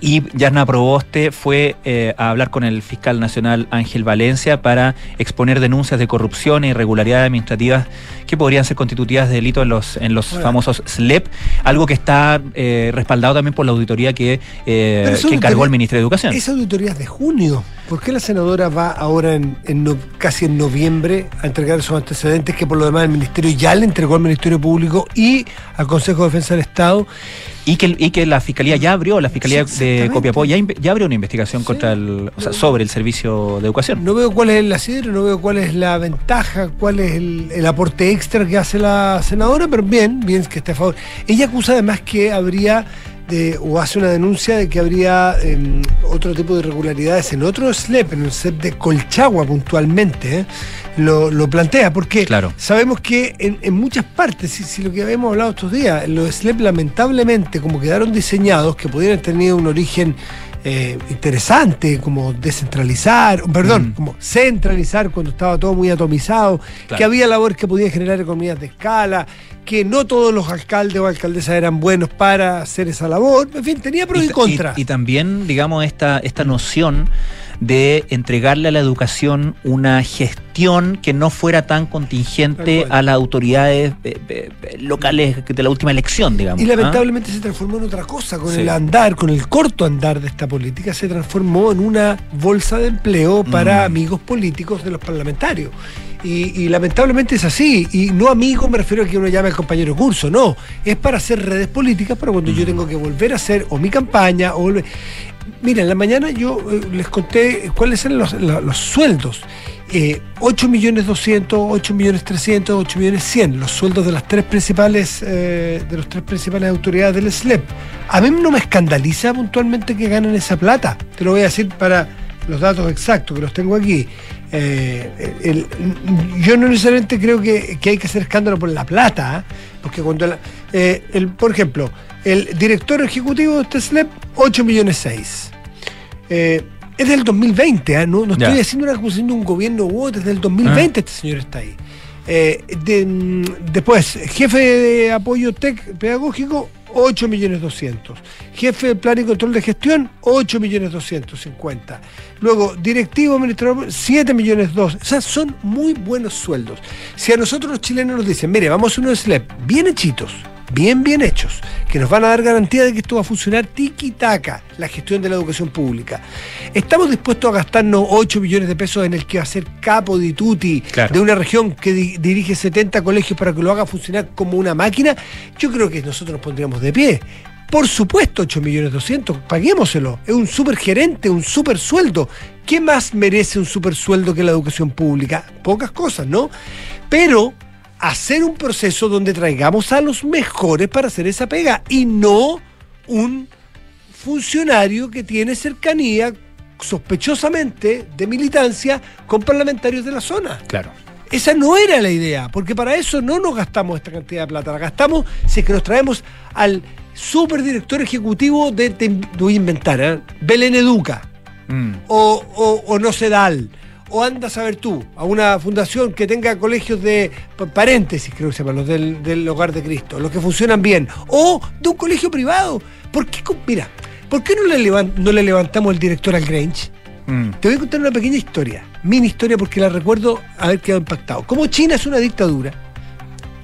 y Yarna Proboste fue eh, a hablar con el fiscal nacional Ángel Valencia para exponer denuncias de corrupción e irregularidades administrativas que podrían ser constitutivas de delito en los, en los famosos SLEP, algo que está eh, respaldado también por la auditoría que, eh, que encargó el Ministerio de Educación. Esa auditoría es de junio. ¿Por qué la senadora va ahora en, en no- casi en noviembre a entregar esos antecedentes que por lo demás el Ministerio ya le entregó al Ministerio Público y al Consejo de Defensa del Estado? Y que, y que la fiscalía ya abrió, la fiscalía Sí, de. Copiapó ya, ya abrió una investigación Sí. contra el, o sea, sobre el servicio de educación. No veo cuál es el asidero, no veo cuál es la ventaja, cuál es el, el aporte extra que hace la senadora, pero bien, bien que esté a favor. Ella acusa además que habría, de, o hace una denuncia de que habría em, otro tipo de irregularidades en otro SLEP, en el SLEP de Colchagua puntualmente, ¿eh? lo, lo plantea, porque Claro. sabemos que en, en muchas partes, si, si lo que habíamos hablado estos días, los SLEP lamentablemente como quedaron diseñados, que pudieran tenido un origen eh, interesante, como descentralizar, perdón, Mm. como centralizar cuando estaba todo muy atomizado, Claro. que había labores que podían generar economías de escala, que no todos los alcaldes o alcaldesas eran buenos para hacer esa labor, en fin, tenía pros y, ta- contras. y también, digamos, esta, esta noción de entregarle a la educación una gestión que no fuera tan contingente a las autoridades eh, eh, eh, locales de la última elección, digamos. Y ¿ah? lamentablemente se transformó en otra cosa, con Sí. el andar, con el corto andar de esta política, se transformó en una bolsa de empleo para Mm. amigos políticos de los parlamentarios. Y, y lamentablemente es así. Y no amigos me refiero a que uno llame al compañero curso, no. Es para hacer redes políticas para cuando Mm. yo tengo que volver a hacer o mi campaña o volver- Mira, en la mañana yo eh, les conté cuáles eran los, la- los sueldos. Eh, 8 millones 200, 8 millones 300, 8 millones 100, los sueldos de las tres principales eh, de los tres principales autoridades del SLEP. A mí no me escandaliza puntualmente que ganen esa plata. Te lo voy a decir para los datos exactos que los tengo aquí. Eh, yo no necesariamente creo que, que hay que hacer escándalo por la plata, ¿ah? porque cuando eh, el, por ejemplo, el director ejecutivo de este SLEP, 8 millones 6. Eh, es del 2020, ¿ah? no, no estoy haciendo una acusación de un gobierno u otro, es del 2020 este señor está ahí. Eh, de- mm, después, jefe de apoyo tech pedagógico, 8 millones 200. Jefe de plan y control de gestión, 8 millones 250. Luego, directivo administrador, 7 millones 2. O sea, son muy buenos sueldos. Si a nosotros los chilenos nos dicen, mire, vamos a unos SLEP bien hechitos, bien, bien hechos, que nos van a dar garantía de que esto va a funcionar tiki-taka, la gestión de la educación pública. ¿Estamos dispuestos a gastarnos 8 millones de pesos en el que va a ser capo di tutti Claro. de una región que di- dirige 70 colegios para que lo haga funcionar como una máquina? Yo creo que nosotros nos pondríamos de pie. Por supuesto, 8 millones 200, paguémoselo. Es un super gerente, un super sueldo. ¿Qué más merece un super sueldo que la educación pública? Pocas cosas, ¿no? Pero hacer un proceso donde traigamos a los mejores para hacer esa pega y no un funcionario que tiene cercanía sospechosamente de militancia con parlamentarios de la zona. Claro. Esa no era la idea, porque para eso no nos gastamos esta cantidad de plata, la gastamos si es que nos traemos al superdirector ejecutivo de, te voy a inventar, ¿eh? Belén Educa, Mm. o, o, o no Sedal, o anda a saber tú, a una fundación que tenga colegios de pa- paréntesis, creo que se llaman, los del, del Hogar de Cristo, los que funcionan bien, o de un colegio privado. ¿Por qué, mira, ¿por qué no le, levan- no le levantamos el director al Grange? Mm. Te voy a contar una pequeña historia, mini historia porque la recuerdo haber quedado impactado. Como China es una dictadura,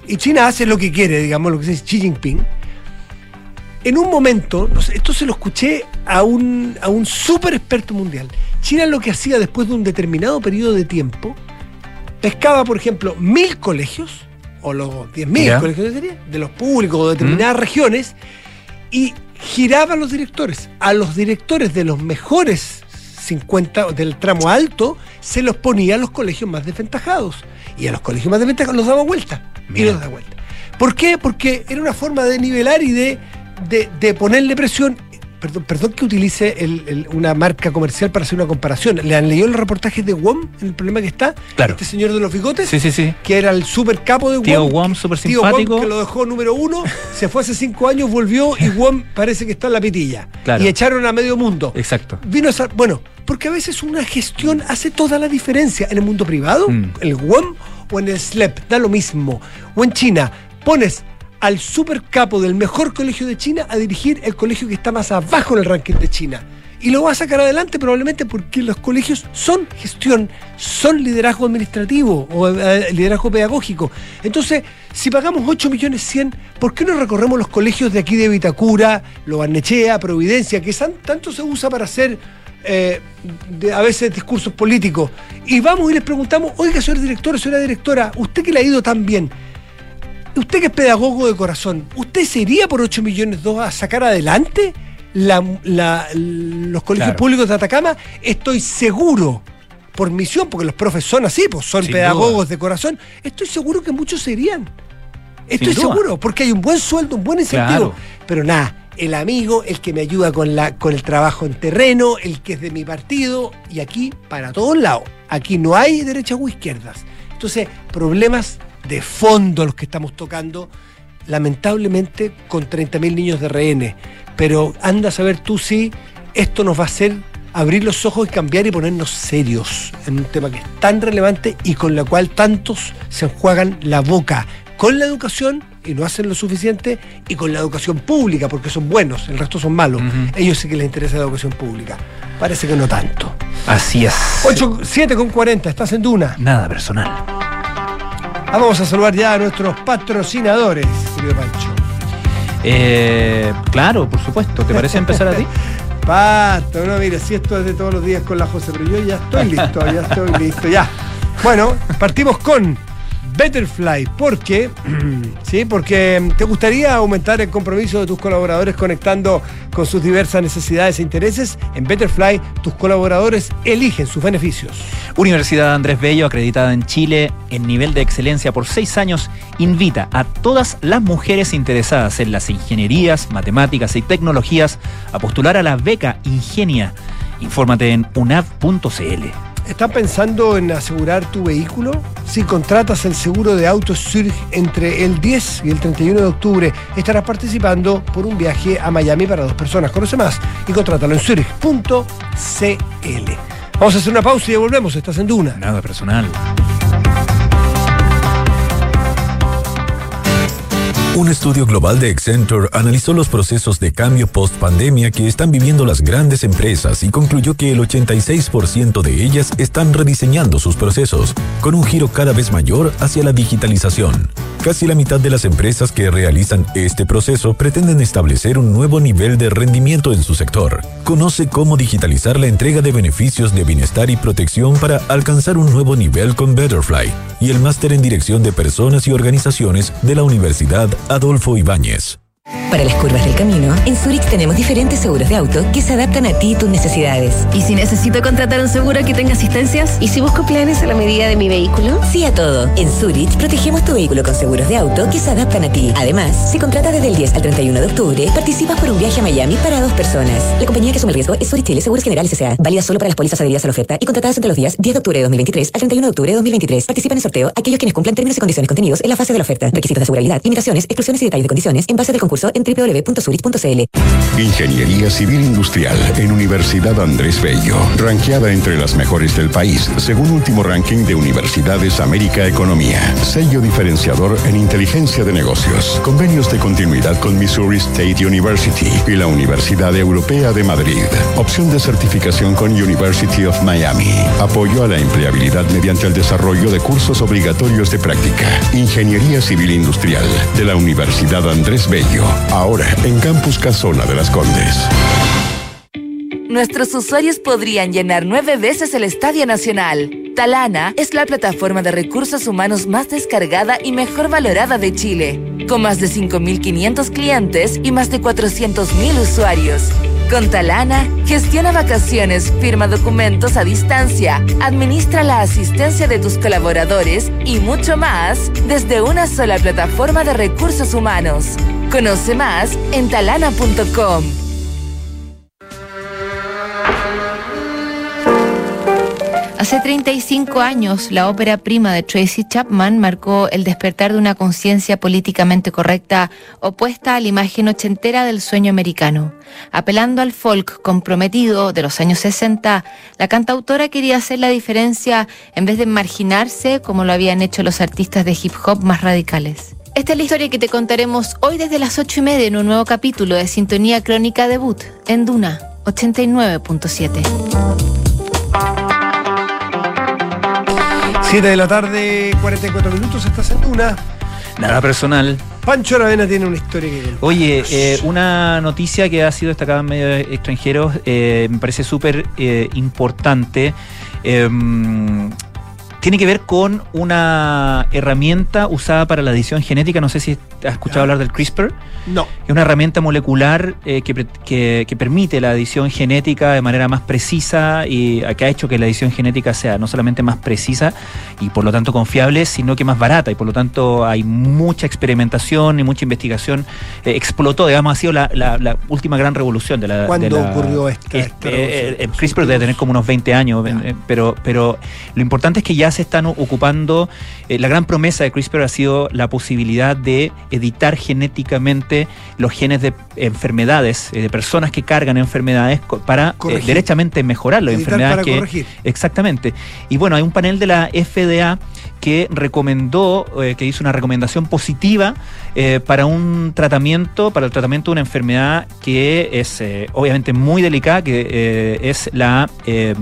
y China hace lo que quiere, digamos, lo que dice Xi Jinping, en un momento, no sé, esto se lo escuché a un, a un súper experto mundial, China lo que hacía después de un determinado periodo de tiempo, pescaba, por ejemplo, mil colegios, o los diez mil Ya. colegios sería, de los públicos o de determinadas regiones, y giraba a los directores. A los directores de los mejores 50 del tramo alto se los ponía a los colegios más desventajados. Y a los colegios más desventajados los daba vuelta. Y los daba vuelta. ¿Por qué? Porque era una forma de nivelar y de, de, de ponerle presión. Perdón, perdón que utilice el- el- una marca comercial para hacer una comparación. ¿Le han leído los reportajes de WOM en el problema que está? Claro. Este señor de los bigotes Sí, sí, sí. que era el super capo de Tío WOM. Wom, súper Tío Wom, simpático. que lo dejó número uno, se fue hace cinco años, volvió y WOM parece que está en la pitilla. Claro. Y echaron a medio mundo. Exacto. Vino a bueno, porque a veces una gestión hace toda la diferencia. En el mundo privado, Mm. el WOM o en el SLEP, da lo mismo. O en China, pones al super capo del mejor colegio de China a dirigir el colegio que está más abajo en el ranking de China. Y lo va a sacar adelante probablemente porque los colegios son gestión, son liderazgo administrativo o eh, liderazgo pedagógico. Entonces, si pagamos 8 millones 100, ¿por qué no recorremos los colegios de aquí de Vitacura, Lo Barnechea, Providencia, que tanto se usa para hacer eh, de- a veces discursos políticos? Y vamos y les preguntamos, oiga, señor director, señora directora, usted que le ha ido tan bien, usted que es pedagogo de corazón, ¿usted se iría por 8 millones dos a sacar adelante la- la- los colegios Claro. públicos de Atacama? Estoy seguro, por misión, porque los profes son así, pues son Sin pedagogos duda. de corazón, estoy seguro que muchos se irían. Estoy seguro, porque hay un buen sueldo, un buen incentivo. Claro. Pero nada, el amigo, el que me ayuda con, la, con el trabajo en terreno, el que es de mi partido, y aquí para todos lados. Aquí no hay derechas o izquierdas. Entonces, problemas de fondo los que estamos tocando, lamentablemente con 30.000 niños de rehenes. Pero anda a saber tú si esto nos va a hacer abrir los ojos y cambiar y ponernos serios en un tema que es tan relevante y con la cual tantos se enjuagan la boca con la educación y no hacen lo suficiente y con la educación pública porque son buenos, el resto son malos. Ellos sí que les interesa la educación pública. Parece que no tanto. Así es. 8, 7 con 40, estás en Duna. Nada personal. Ah, vamos a saludar ya a nuestros patrocinadores, querido Pancho. Eh, claro, por supuesto. ¿Te parece empezar a ti? Pato, no, mire, si esto es de todos los días con la José, pero yo ya estoy listo, ya estoy listo, ya. Bueno, partimos con Betterfly, porque, sí, porque te gustaría aumentar el compromiso de tus colaboradores conectando con sus diversas necesidades e intereses. En Betterfly, tus colaboradores eligen sus beneficios. Universidad Andrés Bello, acreditada en Chile en nivel de excelencia por seis años, invita a todas las mujeres interesadas en las ingenierías, matemáticas y tecnologías a postular a la beca Ingenia. Infórmate en unav.cl. ¿Estás pensando en asegurar tu vehículo? Si contratas el seguro de auto Zurich entre el 10 y el 31 de octubre, estarás participando por un viaje a Miami para dos personas. Conoce más y contrátalo en zurich.cl. Vamos a hacer una pausa y volvemos. Estás en Duna. Nada personal. Un estudio global de Accenture analizó los procesos de cambio post-pandemia que están viviendo las grandes empresas y concluyó que el 86% de ellas están rediseñando sus procesos, con un giro cada vez mayor hacia la digitalización. Casi la mitad de las empresas que realizan este proceso pretenden establecer un nuevo nivel de rendimiento en su sector. Conoce cómo digitalizar la entrega de beneficios de bienestar y protección para alcanzar un nuevo nivel con Betterfly y el máster en dirección de personas y organizaciones de la Universidad Adolfo Ibáñez. Para las curvas del camino, en Zurich tenemos diferentes seguros de auto que se adaptan a ti y tus necesidades. ¿Y si necesito contratar un seguro que tenga asistencias? ¿Y si busco planes a la medida de mi vehículo? Sí a todo. En Zurich protegemos tu vehículo con seguros de auto que se adaptan a ti. Además, si contratas desde el 10 al 31 de octubre, participas por un viaje a Miami para dos personas. La compañía que asume el riesgo es Zurich Chile Seguros Generales S.A. Válida solo para las pólizas adheridas a la oferta y contratadas entre los días 10 de octubre de 2023 al 31 de octubre de 2023. Participan en el sorteo aquellos quienes cumplan términos y condiciones contenidos en la fase de la oferta. Requisitos de asegurabilidad, limitaciones, exclusiones y detalles de condiciones en base del concurso en www.zurich.cl. Ingeniería Civil Industrial en Universidad Andrés Bello, ranqueada entre las mejores del país, según último ranking de Universidades América Economía. Sello diferenciador en inteligencia de negocios. Convenios de continuidad con Missouri State University y la Universidad Europea de Madrid. Opción de certificación con University of Miami. Apoyo a la empleabilidad mediante el desarrollo de cursos obligatorios de práctica. Ingeniería Civil Industrial de la Universidad Andrés Bello. Ahora en Campus Casona de las Condes. Nuestros usuarios podrían llenar nueve veces el Estadio Nacional. Talana es la plataforma de recursos humanos más descargada y mejor valorada de Chile, con más de 5.500 clientes y más de 400.000 usuarios. Con Talana, gestiona vacaciones, firma documentos a distancia, administra la asistencia de tus colaboradores y mucho más desde una sola plataforma de recursos humanos. Conoce más en talana.com. Hace 35 años, la ópera prima de Tracy Chapman marcó el despertar de una conciencia políticamente correcta opuesta a la imagen ochentera del sueño americano. Apelando al folk comprometido de los años 60, la cantautora quería hacer la diferencia en vez de marginarse como lo habían hecho los artistas de hip hop más radicales. Esta es la historia que te contaremos hoy desde las 8 y media en un nuevo capítulo de Sintonía Crónica Debut en Duna 89.7. 7 de la tarde, 44 minutos, estás en Duna. Nada personal. Pancho Aravena tiene una historia que. Oye, eh, una noticia que ha sido destacada en medios extranjeros eh, me parece súper eh, importante. Tiene que ver con una herramienta usada para la edición genética. No sé si has escuchado hablar del CRISPR. No. Es una herramienta molecular eh, que, que- que permite la edición genética de manera más precisa y eh, que ha hecho que la edición genética sea no solamente más precisa y por lo tanto confiable, sino que más barata y por lo tanto hay mucha experimentación y mucha investigación. Eh, explotó, digamos, ha sido la, la- la última gran revolución de la. ¿Cuándo de la- ocurrió esta- que, esta eh, el CRISPR debe tener como unos 20 años, eh, pero, pero lo importante es que ya se están ocupando, eh, la gran promesa de CRISPR ha sido la posibilidad de editar genéticamente los genes de enfermedades, eh, de personas que cargan enfermedades para eh, derechamente mejorar las Editar enfermedades para que... corregir. Exactamente. Y bueno, hay un panel de la FDA que recomendó, eh, que hizo una recomendación positiva para un tratamiento, para el tratamiento de una enfermedad que es obviamente muy delicada, que es la, eh,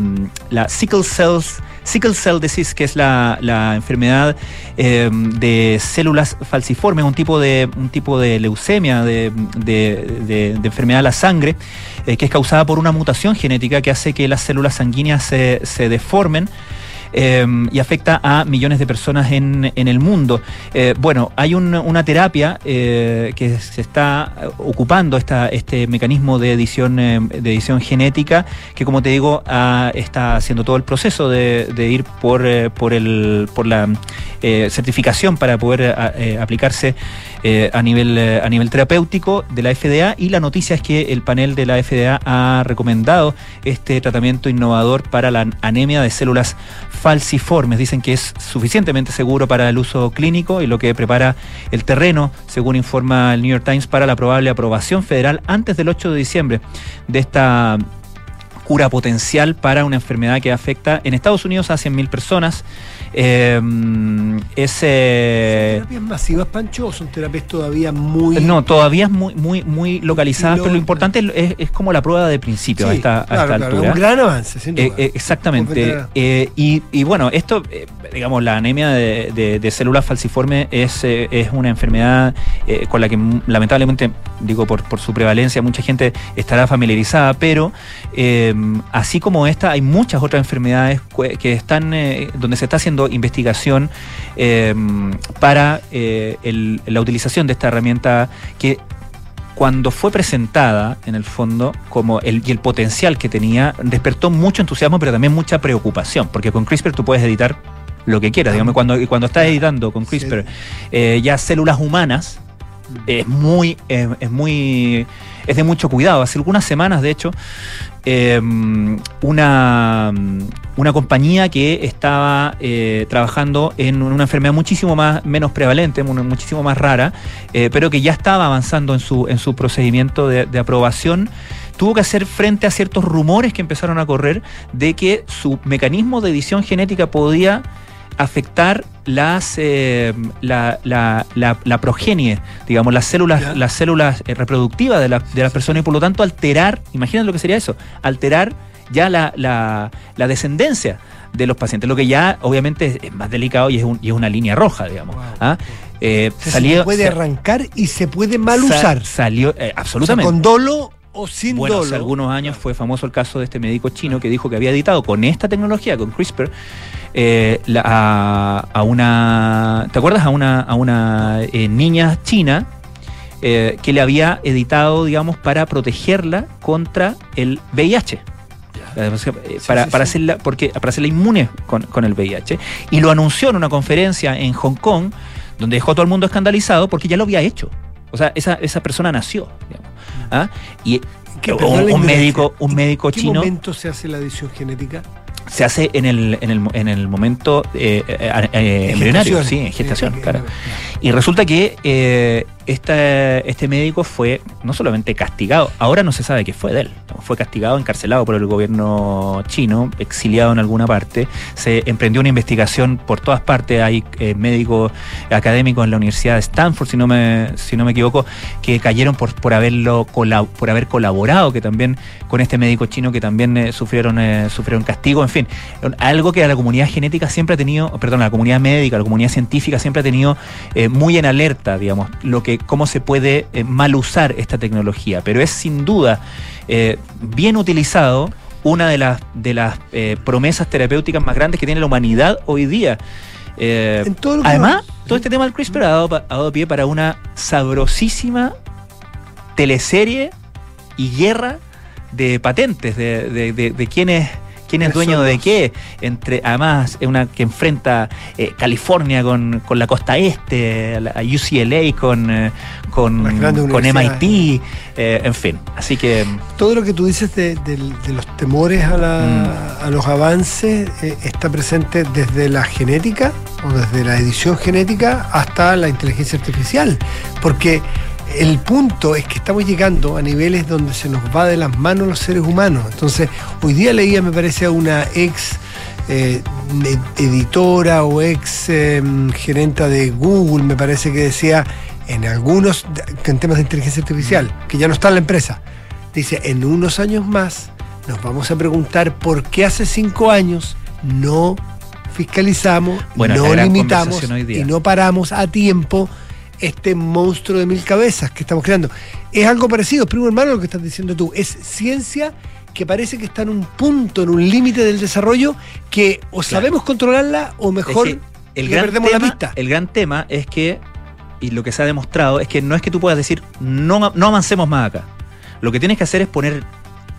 la sickle cells. Sickle Cell Disease, que es la, la enfermedad eh, de células falciformes, un tipo de, un tipo de leucemia, de, de- de- enfermedad de la sangre, eh, que es causada por una mutación genética que hace que las células sanguíneas se, se deformen. Eh, y afecta a millones de personas en, en el mundo. Eh, bueno, hay un- una terapia eh, que se está ocupando este mecanismo de edición, eh, de edición genética, que como te digo, ah, está haciendo todo el proceso de, ir por, por, el, por la certificación para poder a- eh, aplicarse a, nivel, a nivel terapéutico de la FDA y la noticia es que el panel de la FDA ha recomendado este tratamiento innovador para la anemia de células falciformes. Dicen que es suficientemente seguro para el uso clínico y lo que prepara el terreno, según informa el New York Times, para la probable aprobación federal antes del 8 de diciembre de esta cura potencial para una enfermedad que afecta en Estados Unidos a 100.000 personas. Eh, es, eh, ¿Terapias masivas, Pancho, o son terapias todavía muy. no, todavía es muy, muy, muy localizadas, pero lo importante es, es como la prueba de principio a Sí, esta, a claro, esta claro, altura. un gran avance, sin Eh, duda. eh, exactamente. Eh, y, y bueno, esto, digamos, la anemia de, de- de células falciformes es, es una enfermedad con la que m- lamentablemente, digo, por, por su prevalencia, mucha gente estará familiarizada, pero así como esta, hay muchas otras enfermedades que están, donde se está haciendo investigación eh, para eh, el- la utilización de esta herramienta que cuando fue presentada, en el fondo, como el, y el potencial que tenía, despertó mucho entusiasmo, pero también mucha preocupación, porque con CRISPR tú puedes editar lo que quieras. Digamos, cuando, cuando estás editando con CRISPR eh, ya células humanas, es muy, eh, es muy, es de mucho cuidado. Hace algunas semanas, de hecho, eh, una, una compañía que estaba eh, trabajando en una enfermedad muchísimo más, menos prevalente, mu- muchísimo más rara, eh, pero que ya estaba avanzando en su, en su procedimiento de, de aprobación tuvo que hacer frente a ciertos rumores que empezaron a correr de que su mecanismo de edición genética podía afectar las eh, la, la, la, la progenie, digamos, las células, las células eh, reproductivas de, la- de las personas y por lo tanto alterar, imagínate lo que sería eso, alterar ya la, la, la descendencia de los pacientes, lo que ya obviamente es, más delicado y es, un- y es una línea roja, digamos. ¿ah? Eh, O sea, salió- se puede arrancar y se puede mal sa- usar. Salió, eh, absolutamente. O sea, con dolo o sin Bueno, dolo. hace algunos años fue famoso el caso de este médico chino que dijo que había editado con esta tecnología, con CRISPR, eh, la- a, a una. ¿Te acuerdas? A una, a una eh, niña china eh, que le había editado, digamos, para protegerla contra el VIH. Para, sí, para sí. hacerla porque para hacerla inmune con, con el VIH y lo anunció en una conferencia en Hong Kong donde dejó a todo el mundo escandalizado porque ya lo había hecho o sea esa, esa persona nació digamos. ¿Ah? y Que, un, médico un médico ¿En qué chino momento se hace la edición genética? se hace en el, en el, en el momento eh, eh, eh, embrionario, sí, en gestación, Eh, eh, claro. eh, Y resulta que esta- este médico fue no solamente castigado, ahora no se sabe qué fue de él. Fue castigado, encarcelado por el gobierno chino, exiliado en alguna parte. Se emprendió una investigación por todas partes. Hay eh, médicos académicos en la Universidad de Stanford, si no me, si no me equivoco, que cayeron por, por, haberlo por haber colaborado, que también con este médico chino que también eh, sufrieron, eh, sufrieron castigo. En fin, algo que la comunidad genética siempre ha tenido, perdón, la comunidad médica, la comunidad científica siempre ha tenido muy en alerta, digamos, lo que, cómo se puede eh, mal usar esta tecnología. Pero es sin duda eh, bien utilizado una de las, de las eh, promesas terapéuticas más grandes que tiene la humanidad hoy día. En todo además, va- todo este tema del CRISPR ha dado, pa- ha dado pie para una sabrosísima teleserie y guerra de patentes, de, de, de, de quién es, quién es dueño de qué. Entre, además, es una que enfrenta eh, California con, con la costa este, a UCLA con, eh, con, con. MIT, eh, en fin. Así que todo lo que tú dices de, los temores a, la- a los avances está presente desde la genética o desde la edición genética hasta la inteligencia artificial. Porque el punto es que estamos llegando a niveles donde se nos va de las manos los seres humanos. Entonces, hoy día leía, me parece, a una ex eh, ed- editora o ex eh, gerenta de Google, me parece que decía en algunos, en temas de inteligencia artificial, que ya no está en la empresa, dice, en unos años más nos vamos a preguntar por qué hace cinco años no fiscalizamos, Bueno, no limitamos y no paramos a tiempo este monstruo de mil cabezas que estamos creando. Es algo parecido, primo hermano, lo que estás diciendo tú. Es ciencia que parece que está en un punto, en un límite del desarrollo que o sabemos controlarla o mejor Es que el gran, perdemos tema, la pista. el gran tema es que, y lo que se ha demostrado, es que no es que tú puedas decir, no, no avancemos más acá. Lo que tienes que hacer es poner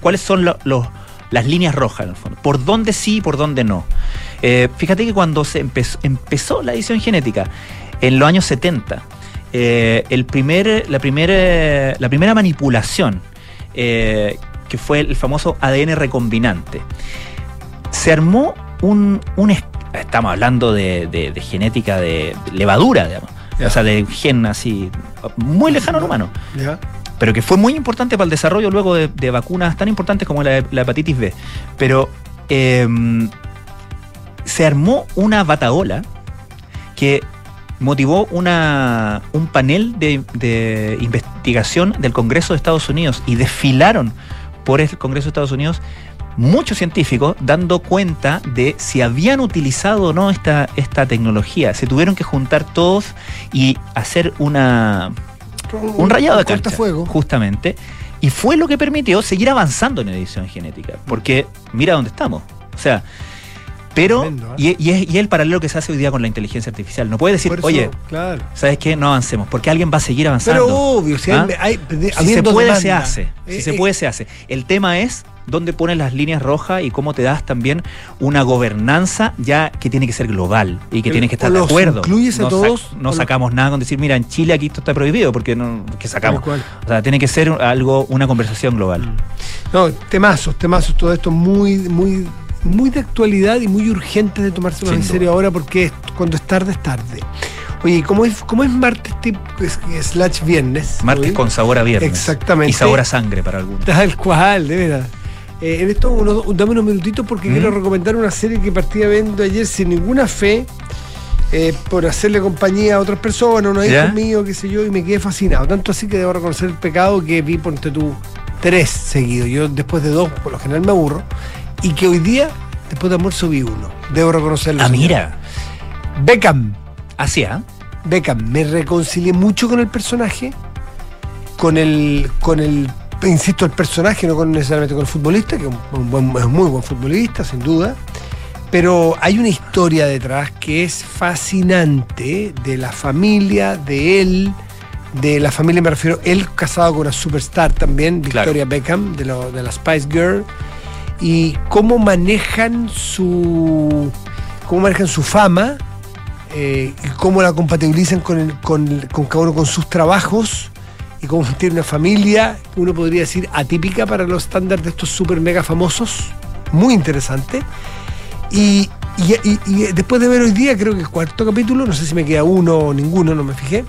cuáles son lo- los- las líneas rojas, en el fondo. Por dónde sí y por dónde no. Eh, fíjate que cuando se empezó, empezó la edición genética, en los años 70, eh, el primer, la, primera, la primera manipulación, eh, que fue el famoso ADN recombinante, se armó un, un es- estamos hablando de, de- de genética de levadura, digamos. O sea, de gen así, muy lejano al humano. Pero que fue muy importante para el desarrollo luego de, de vacunas tan importantes como la, la hepatitis B. Pero eh, se armó una bataola que motivó una, un panel de, de investigación del Congreso de Estados Unidos y desfilaron por el Congreso de Estados Unidos muchos científicos dando cuenta de si habían utilizado o no esta, esta tecnología. Se tuvieron que juntar todos y hacer una, un rayado de cancha, cortafuego. justamente. Y fue lo que permitió seguir avanzando en edición genética. Porque mira dónde estamos. O sea, pero. Tremendo, ¿eh? y, y es, y el paralelo que se hace hoy día con la inteligencia artificial. No puede decir, eso, oye, claro. ¿sabes qué? No avancemos. Porque alguien va a seguir avanzando. Pero obvio, si ¿Ah? hay- Si se puede, demanda. se hace. Si Eh, se eh, puede, se hace. El tema es dónde pones las líneas rojas y cómo te das también una gobernanza ya que tiene que ser global y que tienes que estar de acuerdo. incluyes a no todos, no sacamos nada con decir, mira, en Chile aquí esto está prohibido porque no que sacamos. O sea, tiene que ser algo, una conversación global. No, temazos, temazos, todo esto muy, muy, muy de actualidad y muy urgente de tomárselo Sin en serio ahora porque es- cuando es tarde es tarde. Oye, ¿cómo es, cómo es martes tip, es- slash viernes? Martes hoy? con sabor a viernes. Exactamente. Y sabor a sangre para algunos. Tal cual, de veras. Eh, en esto, uno- dame unos minutitos porque ¿Mm? quiero recomendar una serie que partía viendo ayer sin ninguna fe, eh, por hacerle compañía a otras personas, unos ¿Ya? hijos míos, qué sé yo, y me quedé fascinado. Tanto así que debo reconocer el pecado que vi, ponte tú, tres seguidos. Yo después de dos, por lo general me aburro. Y que hoy día, después de almuerzo, vi uno. Debo reconocerlo. Ah, señor. mira. Beckham. Así, ¿ah? Beckham, me reconcilié mucho con el personaje, con el, con el, insisto, el personaje, no con, necesariamente con el futbolista, que es un, buen- es muy buen futbolista, sin duda. Pero hay una historia detrás que es fascinante de la familia, de él, de la familia, me refiero, él casado con una superstar también, Claro. Victoria Beckham, de, lo- de la Spice Girl, y cómo manejan su, cómo manejan su fama eh, y cómo la compatibilizan con, el- con, con cada uno con sus trabajos y cómo tiene una familia, uno podría decir atípica para los estándares de estos super mega famosos, muy interesante. Y después de ver hoy día, creo que el cuarto capítulo, no sé si me queda uno o ninguno, no me fijé.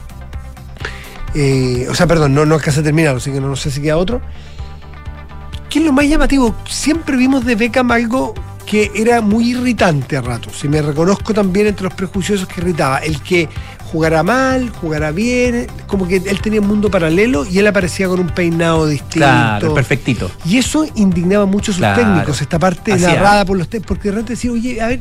Eh, o sea, perdón, no, no alcancé a terminarlo, así que no, no sé si queda otro. ¿Qué es lo más llamativo? Siempre vimos de Beckham algo que era muy irritante a ratos. Y me reconozco también entre los prejuiciosos que irritaba. El que jugara mal, jugara bien, como que él tenía un mundo paralelo y él aparecía con un peinado distinto. Claro, perfectito. Y eso indignaba mucho a sus Claro. técnicos, esta parte Así narrada es. por los técnicos, porque de repente decía, oye, a ver,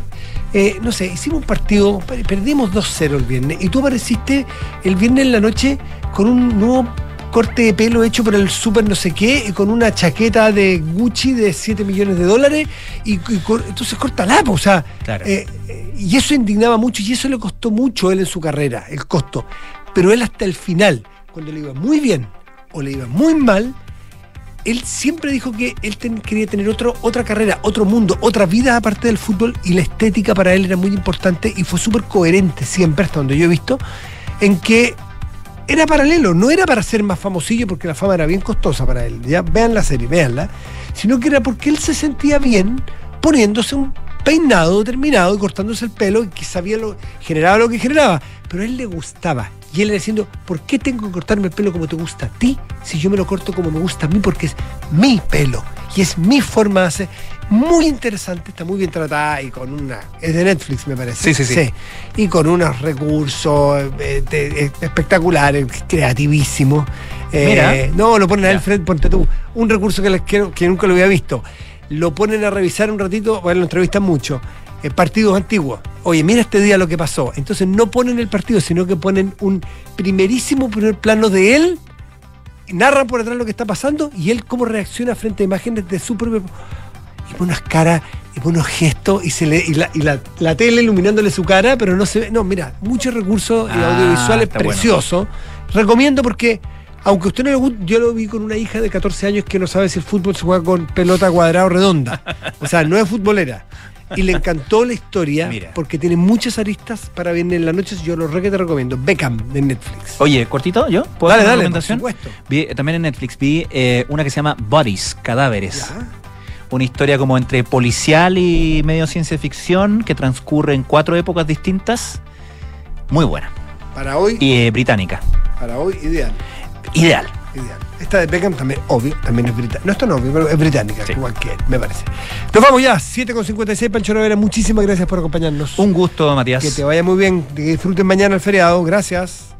eh, no sé, hicimos un partido, per- perdimos 2-0 el viernes, y tú apareciste el viernes en la noche con un nuevo corte de pelo hecho por el super no sé qué, y con una chaqueta de Gucci de 7 millones de dólares, y, y cor- entonces corta la, o sea, Claro. eh, eh, y eso indignaba mucho, y eso le costó mucho a él en su carrera, el costo. Pero él hasta el final, cuando le iba muy bien o le iba muy mal, él siempre dijo que él ten- quería tener otro, otra carrera, otro mundo, otra vida aparte del fútbol y la estética para él era muy importante y fue súper coherente siempre, hasta donde yo he visto, en que era paralelo, no era para ser más famosillo porque la fama era bien costosa para él, ya vean la serie, véanla, sino que era porque él se sentía bien poniéndose un peinado determinado y cortándose el pelo y que sabía lo, generaba lo que generaba, pero a él le gustaba. Y él era diciendo, ¿por qué tengo que cortarme el pelo como te gusta a ti si yo me lo corto como me gusta a mí? Porque es mi pelo y es mi forma de hacer. Muy interesante, está muy bien tratada y con una... Es de Netflix, me parece. Sí, sí, sí. Y con unos recursos eh, de- eh, espectaculares, creativísimos. Eh, Mira. No, lo ponen a Ya. Alfred, ponte tú. Un recurso que les quiero, que nunca lo había visto. Lo ponen a revisar un ratito, bueno, lo entrevistan mucho. eh, partidos antiguos. Oye, mira este día lo que pasó. Entonces no ponen el partido, sino que ponen un primerísimo primer plano de él, narran por detrás lo que está pasando y él cómo reacciona frente a imágenes de su propio. Y pone unas caras, y pone unos gestos, y, se le, y, la, y la- la tele iluminándole su cara, pero no se ve. No, mira, muchos recursos eh, Ah, audiovisuales bueno. preciosos. Recomiendo porque, aunque usted no le guste, yo lo vi con una hija de 14 años que no sabe si el fútbol se juega con pelota cuadrada o redonda. O sea, no es futbolera. Y le encantó la historia Mira. porque tiene muchas aristas para ver en las noches. Yo lo re que te recomiendo. Beckham de Netflix. Oye, cortito, ¿yo? ¿Puedo Dale, hacer una dale, recomendación? por supuesto. Vi- también en Netflix vi eh, una que se llama Bodies, Cadáveres. Ya. Una historia como entre policial y medio ciencia ficción que transcurre en cuatro épocas distintas. Muy buena. Para hoy, Y eh, británica. para hoy, ideal. Ideal. Ideal. Esta de Beckham también, obvio, también es británica. No, esto no, obvio, pero es británica, Sí. igual que él, me parece. Nos vamos ya, 7.56, Pancho Ravera, muchísimas gracias por acompañarnos. Un gusto, Matías. Que te vaya muy bien, que disfruten mañana el feriado, gracias.